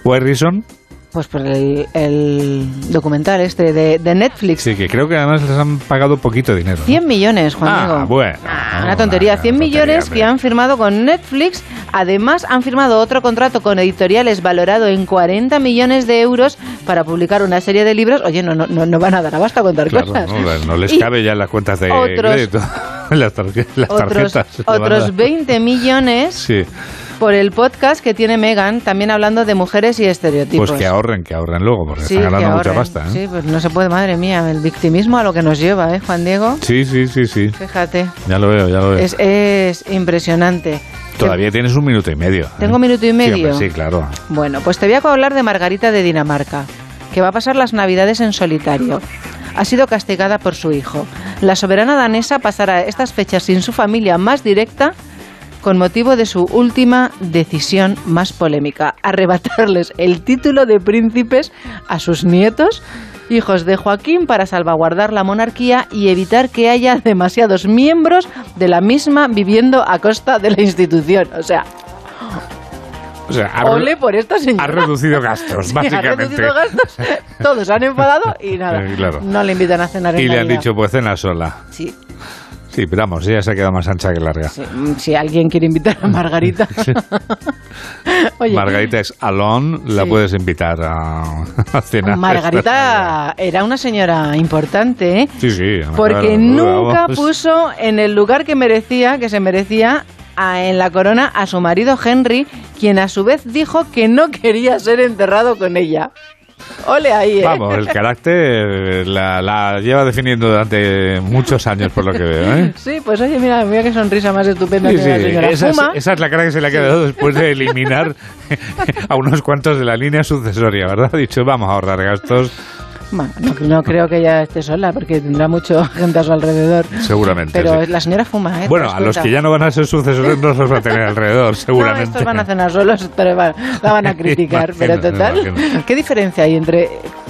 White Reason, Pues por el, el documental este de, de Netflix. sí, que creo que además les han pagado poquito dinero. ¿no? 100 millones, Juan Ah, Diego. bueno. Una tontería, 100 millones que han firmado con Netflix. Además, han firmado otro contrato con editoriales valorado en 40 millones de euros para publicar una serie de libros. Oye, no, no, no, van a dar abasto a contar Claro, cosas. no, no les Y cabe ya en las cuentas de otros- crédito. las, las otros, tarjetas. otros dar. 20 millones Sí, por el podcast que tiene Megan, también hablando de mujeres y estereotipos. pues que ahorren, que ahorren luego, porque Sí, están ganando mucha pasta. ¿eh? Sí, pues no se puede, madre mía, el victimismo a lo que nos lleva, ¿eh, Juan Diego? Sí, sí, sí, sí. Fíjate, Ya lo veo, ya lo veo. es, es impresionante. Todavía tienes un minuto y medio. ¿eh? Tengo minuto y Sí, medio. hombre, Sí, claro. Bueno, pues te voy a hablar de Margarita de Dinamarca, que va a pasar las Navidades en solitario. Ha sido castigada por su hijo. La soberana danesa pasará estas fechas sin su familia más directa con motivo de su última decisión más polémica, arrebatarles el título de príncipes a sus nietos, hijos de Joaquín, para salvaguardar la monarquía y evitar que haya demasiados miembros de la misma viviendo a costa de la institución. O sea, O sea, ha, ole por esta señora. ha reducido gastos, Sí, básicamente. ha reducido gastos, todos han enfadado y nada. Eh, claro. No le invitan a cenar en Y le han dicho, pues cena sola. Sí, Sí, pero vamos, ella se ha quedado más ancha que larga. mm, si alguien quiere invitar a Margarita. Oye, Margarita es alone, la Sí. puedes invitar a, a cenar. Margarita era una señora importante, ¿eh? Sí, sí. Porque claro, nunca vamos. puso en el lugar que merecía, que se merecía, a- en la corona a su marido Henry, quien a su vez dijo que no quería ser enterrado con ella. Ole ahí, ¿eh? Vamos, el carácter la, la lleva definiendo durante muchos años, por lo que veo. ¿eh? Sí, pues oye, mira, mira qué sonrisa más estupenda Sí, tiene la sí, señora. esa, es, esa es la cara que se le ha quedado después de eliminar a unos cuantos de la línea sucesoria, ¿verdad? Ha dicho, vamos a ahorrar gastos. Bueno, no, no creo que ella esté sola, porque tendrá mucha gente a su alrededor. Seguramente. Pero sí. la señora fuma, ¿eh? Bueno, ¿Te das a los que ya no van a ser sucesores no los va a tener alrededor, No, seguramente. estos van a cenar solos, pero va- la van a criticar. pero Imagino, total, imagino. ¿qué diferencia hay entre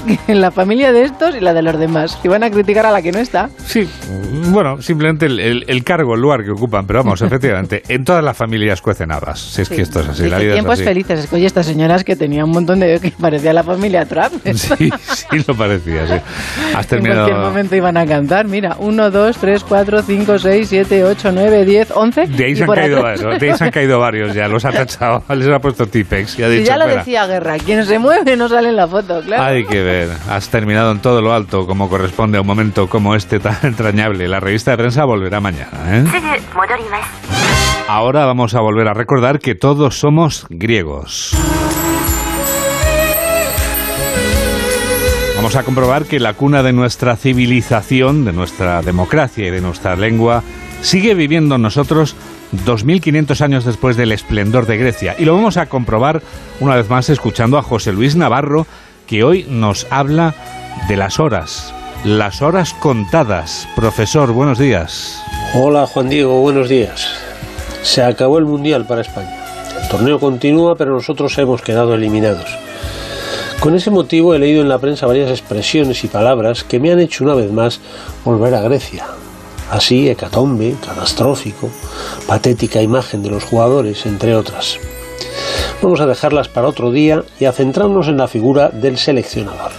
la familia de estos y la de los demás? Que van a criticar a la que no está. Sí, bueno, simplemente el, el- el cargo, el lugar que ocupan, pero vamos, efectivamente, en todas las familias cuecen habas. Si es que esto es así, la Dice, vida es tiempos así. felices. Es que, oye, estas señoras que tenían un montón de... que parecía la familia Trump. Sí, sí lo parecía, sí. Has En terminado... cualquier momento iban a cantar. Mira, 1, 2, 3, 4, 5, 6, 7, 8, 9, 10, 11. De ahí, y se han caído atrás- varios, de ahí se han caído varios ya, los ha tachado, les ha puesto Tipex y ha Si dicho, ya lo "Fuera". decía Guerra, quien se mueve no sale en la foto, claro. Hay que ver, Has terminado en todo lo alto, como corresponde a un momento como este tan entrañable. La revista de prensa volverá mañana. ¿eh? Ahora vamos a volver a recordar que todos somos griegos. Vamos a comprobar que la cuna de nuestra civilización, de nuestra democracia y de nuestra lengua sigue viviendo en nosotros 2.500 años después del esplendor de Grecia. Y lo vamos a comprobar una vez más escuchando a José Luis Navarro, que hoy nos habla de las horas, las horas contadas. Profesor, buenos días. Hola Juan Diego, buenos días. Se acabó el Mundial para España. El torneo continúa, pero nosotros hemos quedado eliminados. Con ese motivo he leído en la prensa varias expresiones y palabras que me han hecho una vez más volver a Grecia. Así, hecatombe, catastrófico, patética imagen de los jugadores, entre otras. Vamos a dejarlas para otro día y a centrarnos en la figura del seleccionador.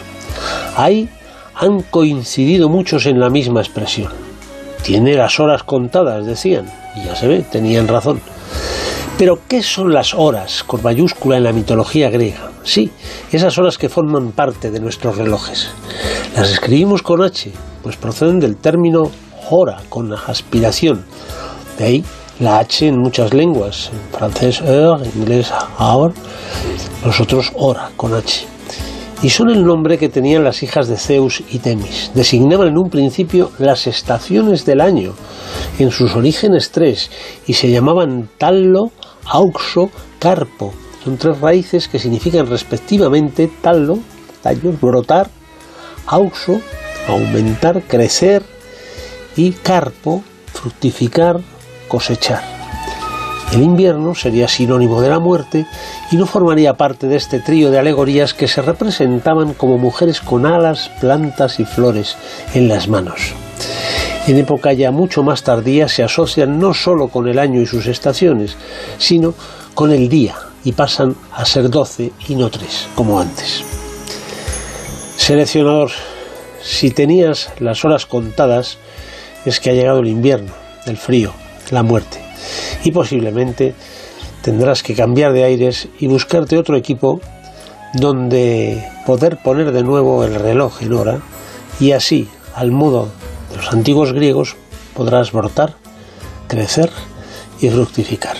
Ahí han coincidido muchos en la misma expresión. Tiene las horas contadas, decían, y ya se ve, tenían razón. Pero, ¿qué son las horas con mayúscula en la mitología griega? Sí, esas horas que forman parte de nuestros relojes. Las escribimos con H, pues proceden del término hora, con aspiración. De ahí la H en muchas lenguas, en francés heure, en inglés hour, nosotros hora, con H. Y son el nombre que tenían las hijas de Zeus y Temis. Designaban en un principio las estaciones del año, en sus orígenes tres, y se llamaban Tallo, Auxo, Carpo. Son tres raíces que significan respectivamente tallo, tallo, brotar, auxo, aumentar, crecer, y carpo, fructificar, cosechar. El invierno sería sinónimo de la muerte y no formaría parte de este trío de alegorías que se representaban como mujeres con alas, plantas y flores en las manos. En época ya mucho más tardía se asocian no solo con el año y sus estaciones, sino con el día y pasan a ser doce y no tres, como antes. Seleccionador, si tenías las horas contadas, es que ha llegado el invierno, el frío, la muerte. Y posiblemente tendrás que cambiar de aires y buscarte otro equipo donde poder poner de nuevo el reloj en hora y así, al modo de los antiguos griegos, podrás brotar, crecer y fructificar.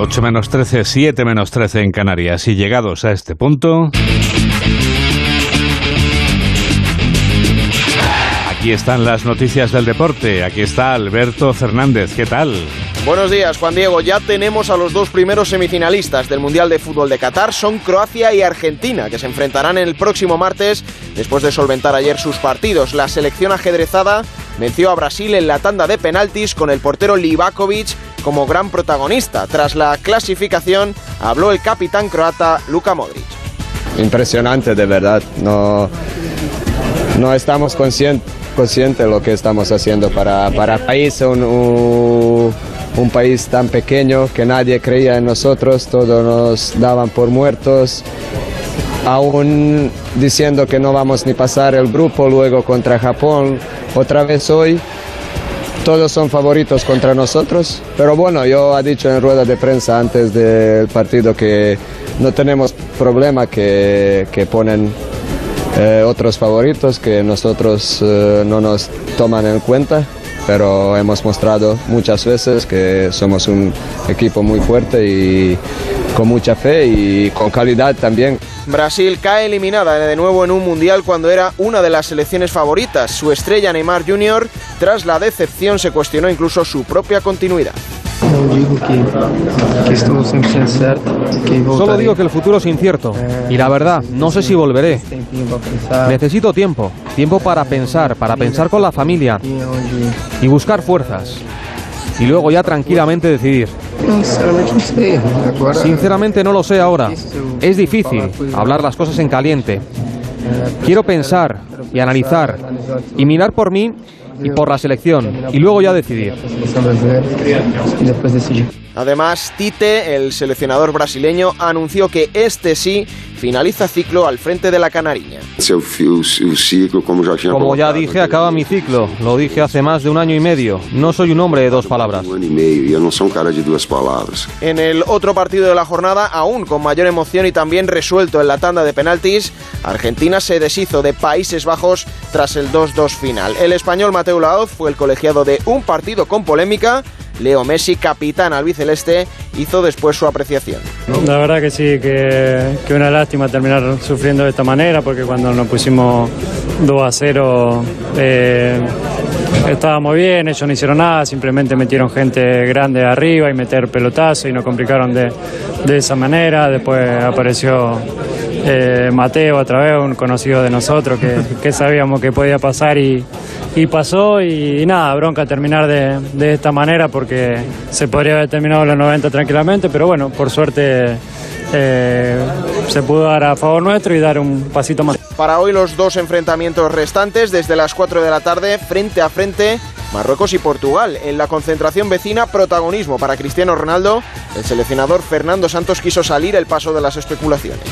8 menos 13, 7 menos 13 en Canarias. Y llegados a este punto... Aquí están las noticias del deporte. Aquí está Alberto Fernández. ¿Qué tal? Buenos días, Juan Diego. Ya tenemos a los dos primeros semifinalistas del Mundial de Fútbol de Qatar. Son Croacia y Argentina, que se enfrentarán el próximo martes después de solventar ayer sus partidos. La selección ajedrezada venció a Brasil en la tanda de penaltis con el portero Livakovic como gran protagonista. Tras la clasificación, habló el capitán croata Luka Modric. Impresionante, de verdad. No, no estamos conscientes consciente de lo que estamos haciendo para, para país, un, un, un, país tan pequeño que nadie creía en nosotros, todos nos daban por muertos, aún diciendo que no vamos ni pasar el grupo, luego contra Japón, otra vez hoy. Todos son favoritos contra nosotros, pero bueno, yo he dicho en rueda de prensa antes del partido que no tenemos problema que, que ponen eh, otros favoritos que nosotros eh, no nos toman en cuenta, pero hemos mostrado muchas veces que somos un equipo muy fuerte y con mucha fe y con calidad también. Brasil cae eliminada de nuevo en un mundial cuando era una de las selecciones favoritas. Su estrella Neymar Jr. tras la decepción se cuestionó incluso su propia continuidad. Solo digo que el futuro es incierto. Y la verdad, no sé si volveré. Necesito tiempo. Tiempo para pensar, para pensar con la familia. Y buscar fuerzas. Y luego ya tranquilamente decidir. Sinceramente no lo sé ahora. Es difícil hablar las cosas en caliente. Quiero pensar y analizar y mirar por mí y por la selección y luego ya decidir. Además, Tite, el seleccionador brasileño, anunció que este sí finaliza ciclo al frente de la Canariña. Como ya dije, acaba mi ciclo. Lo dije hace más de un año y medio. No soy un hombre de dos palabras. En el otro partido de la jornada, aún con mayor emoción y también resuelto en la tanda de penaltis, Argentina se deshizo de Países Bajos tras el 2-2 final. El español Mateo Laoz fue el colegiado de un partido con polémica Leo Messi, capitán albiceleste, hizo después su apreciación. La verdad que sí, que, una lástima terminar sufriendo de esta manera, porque cuando nos pusimos 2 a 0 eh, estábamos bien, ellos no hicieron nada, simplemente metieron gente grande arriba y meter pelotazo y nos complicaron de, de esa manera. Después apareció eh, Mateo otra vez, un conocido de nosotros, que, que sabíamos que podía pasar y, y pasó y, nada, bronca terminar de, de, esta manera porque se podría haber terminado los 90 tranquilamente, pero bueno, por suerte eh, se pudo dar a favor nuestro y dar un pasito más. Para hoy los dos enfrentamientos restantes desde las 4 de la tarde frente a frente. Marruecos y Portugal. En la concentración vecina, protagonismo para Cristiano Ronaldo. El seleccionador Fernando Santos quiso salir el paso de las especulaciones.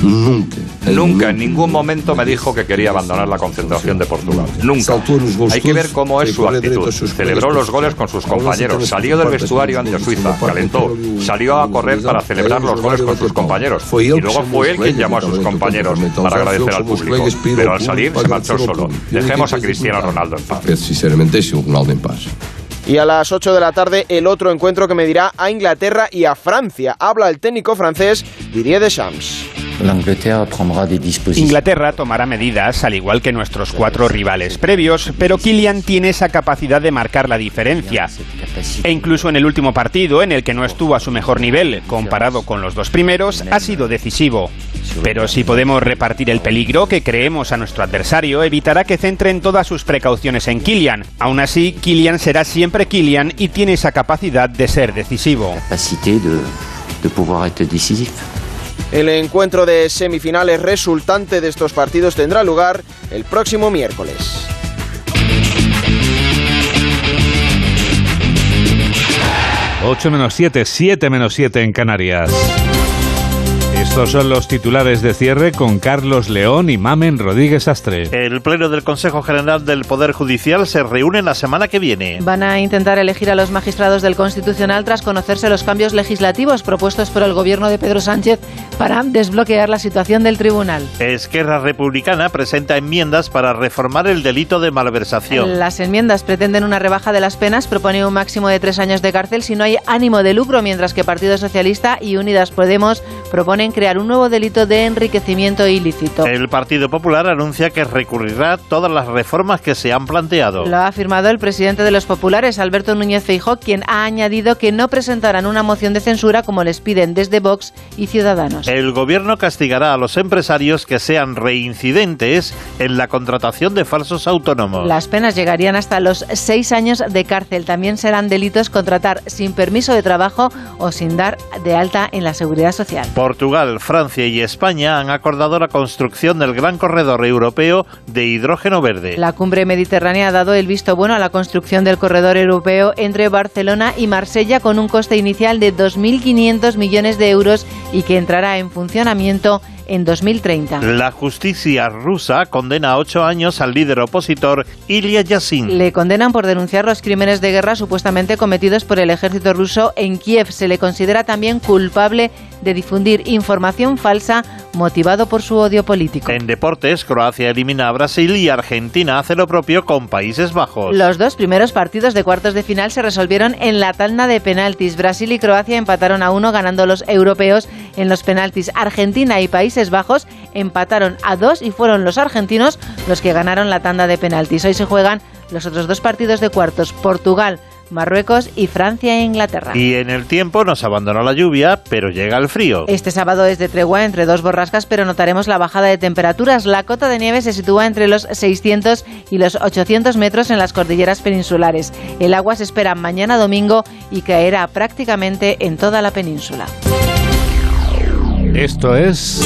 Nunca. Nunca, en ningún momento me dijo que quería abandonar la concentración de Portugal. Nunca. Hay que ver cómo es su actitud. Celebró los goles con sus compañeros. Salió del vestuario ante Suiza. Calentó. Salió a correr para celebrar los goles con sus compañeros. Y luego fue él quien llamó a sus compañeros para agradecer al público. Pero al salir se marchó solo. Dejemos a Cristiano Ronaldo en paz. Y a las 8 de la tarde el otro encuentro que medirá a Inglaterra y a Francia. Habla el técnico francés Didier Deschamps. Inglaterra tomará medidas al igual que nuestros cuatro rivales previos, pero Kylian tiene esa capacidad de marcar la diferencia. E incluso en el último partido, en el que no estuvo a su mejor nivel comparado con los dos primeros, ha sido decisivo. Pero si podemos repartir el peligro que creemos a nuestro adversario, evitará que centren todas sus precauciones en Kylian. Aún así, Kylian será siempre Kylian y tiene esa capacidad de ser decisivo. El encuentro de semifinales resultante de estos partidos tendrá lugar el próximo miércoles. Ocho menos siete, siete menos siete en Canarias. Estos son los titulares de cierre con Carlos León y Mamen Rodríguez Astre. El Pleno del Consejo General del Poder Judicial se reúne la semana que viene. Van a intentar elegir a los magistrados del Constitucional tras conocerse los cambios legislativos propuestos por el gobierno de Pedro Sánchez para desbloquear la situación del tribunal. Esquerra Republicana presenta enmiendas para reformar el delito de malversación. Las enmiendas pretenden una rebaja de las penas, propone un máximo de tres años de cárcel si no hay ánimo de lucro, mientras que Partido Socialista y Unidas Podemos proponen crear un nuevo delito de enriquecimiento ilícito. El Partido Popular anuncia que recurrirá todas las reformas que se han planteado. Lo ha afirmado el presidente de los populares, Alberto Núñez Feijó, quien ha añadido que no presentarán una moción de censura como les piden desde Vox y Ciudadanos. El gobierno castigará a los empresarios que sean reincidentes en la contratación de falsos autónomos. Las penas llegarían hasta los seis años de cárcel. También serán delitos contratar sin permiso de trabajo o sin dar de alta en la seguridad social. Portugal Francia y España han acordado la construcción del gran corredor europeo de hidrógeno verde. La cumbre mediterránea ha dado el visto bueno a la construcción del corredor europeo entre Barcelona y Marsella con un coste inicial de 2.500 millones de euros y que entrará en funcionamiento en 2030. La justicia rusa condena a ocho años al líder opositor Ilya Yassin. Le condenan por denunciar los crímenes de guerra supuestamente cometidos por el ejército ruso en Kiev. Se le considera también culpable de difundir información falsa motivado por su odio político. En deportes, Croacia elimina a Brasil y Argentina hace lo propio con Países Bajos. Los dos primeros partidos de cuartos de final se resolvieron en la tanda de penaltis. Brasil y Croacia empataron a uno ganando los europeos en los penaltis. Argentina y Países Bajos empataron a dos y fueron los argentinos los que ganaron la tanda de penaltis. Hoy se juegan los otros dos partidos de cuartos. Portugal Marruecos y Francia e Inglaterra. Y en el tiempo nos abandonó la lluvia, pero llega el frío. Este sábado es de tregua entre dos borrascas, pero notaremos la bajada de temperaturas. La cota de nieve se sitúa entre los 600 y los 800 metros en las cordilleras peninsulares. El agua se espera mañana domingo y caerá prácticamente en toda la península. Esto es...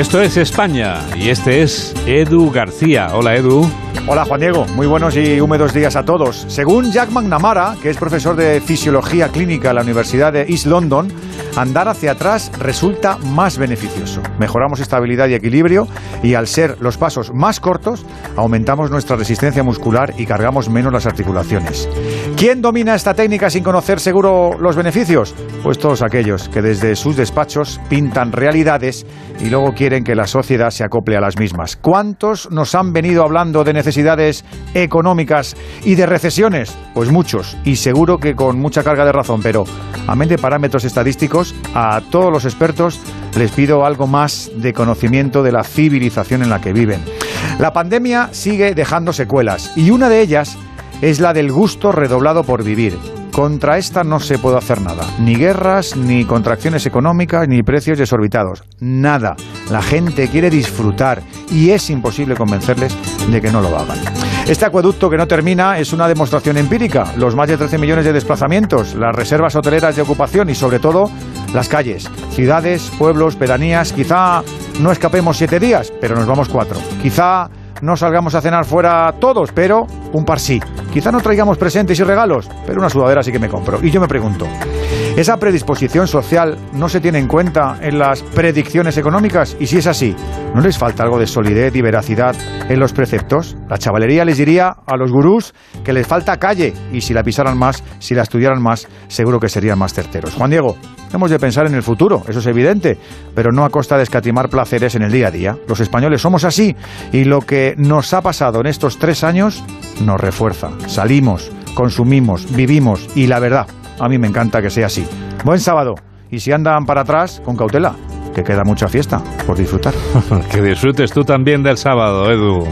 Esto es España y este es Edu García. Hola Edu. Hola Juan Diego, muy buenos y húmedos días a todos. Según Jack McNamara, que es profesor de Fisiología Clínica en la Universidad de East London, andar hacia atrás resulta más beneficioso. Mejoramos estabilidad y equilibrio y al ser los pasos más cortos, aumentamos nuestra resistencia muscular y cargamos menos las articulaciones. ¿Quién domina esta técnica sin conocer seguro los beneficios? Pues todos aquellos que desde sus despachos pintan realidades y luego quieren que la sociedad se acople a las mismas. ¿Cuántos nos han venido hablando de necesidades económicas y de recesiones? Pues muchos, y seguro que con mucha carga de razón, pero a de parámetros estadísticos, a todos los expertos les pido algo más de conocimiento de la civilización en la que viven. La pandemia sigue dejando secuelas, y una de ellas es la del gusto redoblado por vivir. Contra esta no se puede hacer nada. Ni guerras, ni contracciones económicas, ni precios desorbitados. Nada. La gente quiere disfrutar y es imposible convencerles de que no lo hagan. Este acueducto que no termina es una demostración empírica. Los más de 13 millones de desplazamientos, las reservas hoteleras de ocupación y sobre todo las calles, ciudades, pueblos, pedanías. Quizá no escapemos siete días, pero nos vamos cuatro. Quizá no salgamos a cenar fuera todos, pero un par sí. Quizá no traigamos presentes y regalos, pero una sudadera sí que me compro. Y yo me pregunto, ¿esa predisposición social no se tiene en cuenta en las predicciones económicas? Y si es así, ¿no les falta algo de solidez y veracidad en los preceptos? La chavalería les diría a los gurús que les falta calle y si la pisaran más, si la estudiaran más, seguro que serían más certeros. Juan Diego, hemos de pensar en el futuro, eso es evidente, pero no a costa de escatimar placeres en el día a día. Los españoles somos así y lo que nos ha pasado en estos tres años nos refuerza. Salimos, consumimos, vivimos y la verdad, a mí me encanta que sea así. Buen sábado y si andan para atrás, con cautela, que queda mucha fiesta por disfrutar. que disfrutes tú también del sábado, Edu.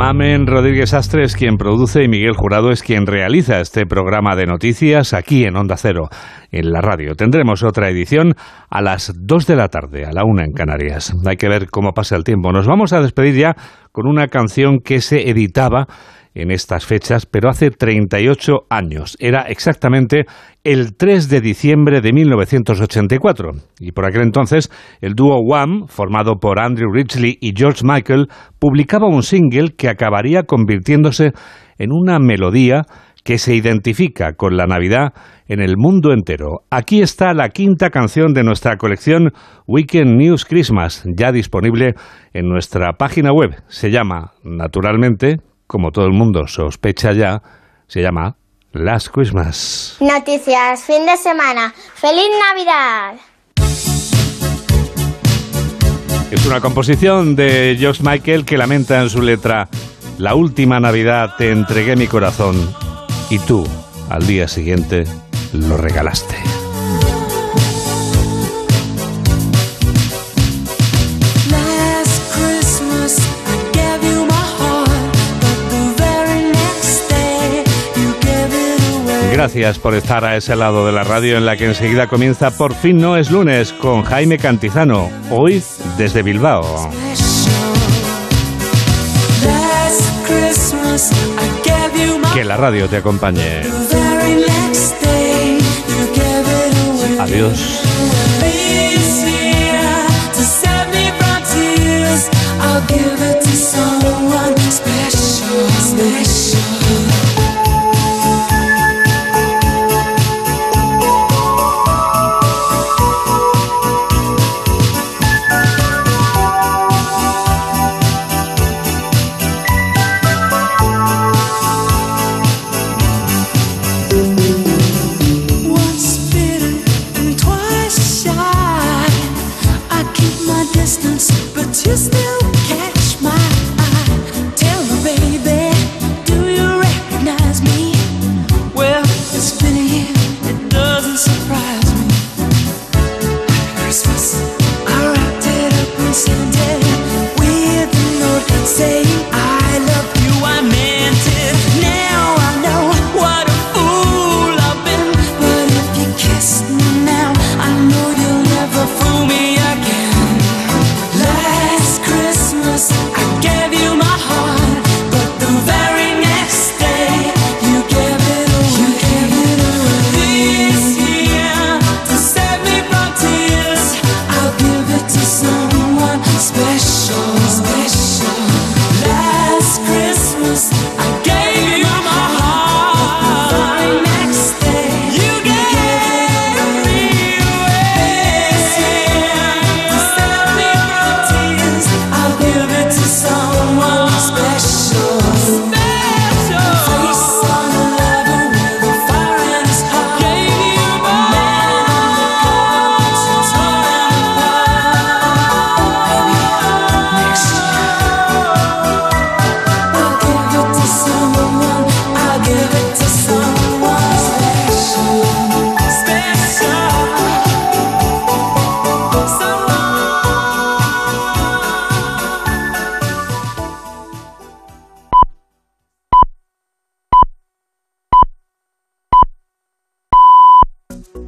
Mamen Rodríguez Astre es quien produce y Miguel Jurado es quien realiza este programa de noticias aquí en Onda Cero, en la radio. Tendremos otra edición a las 2 de la tarde, a la 1 en Canarias. Hay que ver cómo pasa el tiempo. Nos vamos a despedir ya con una canción que se editaba en estas fechas, pero hace 38 años. Era exactamente el 3 de diciembre de 1984. Y por aquel entonces, el dúo Wham, formado por Andrew Ridgely y George Michael, publicaba un single que acabaría convirtiéndose en una melodía que se identifica con la Navidad en el mundo entero. Aquí está la quinta canción de nuestra colección Weekend News Christmas, ya disponible en nuestra página web. Se llama, naturalmente, como todo el mundo sospecha ya, se llama Last Christmas. Noticias, fin de semana. ¡Feliz Navidad! Es una composición de George Michael que lamenta en su letra, La última Navidad te entregué mi corazón y tú, al día siguiente, lo regalaste. Gracias por estar a ese lado de la radio en la que enseguida comienza Por fin no es lunes con Jaime Cantizano, hoy desde Bilbao. Que la radio te acompañe. Adiós. I'll give it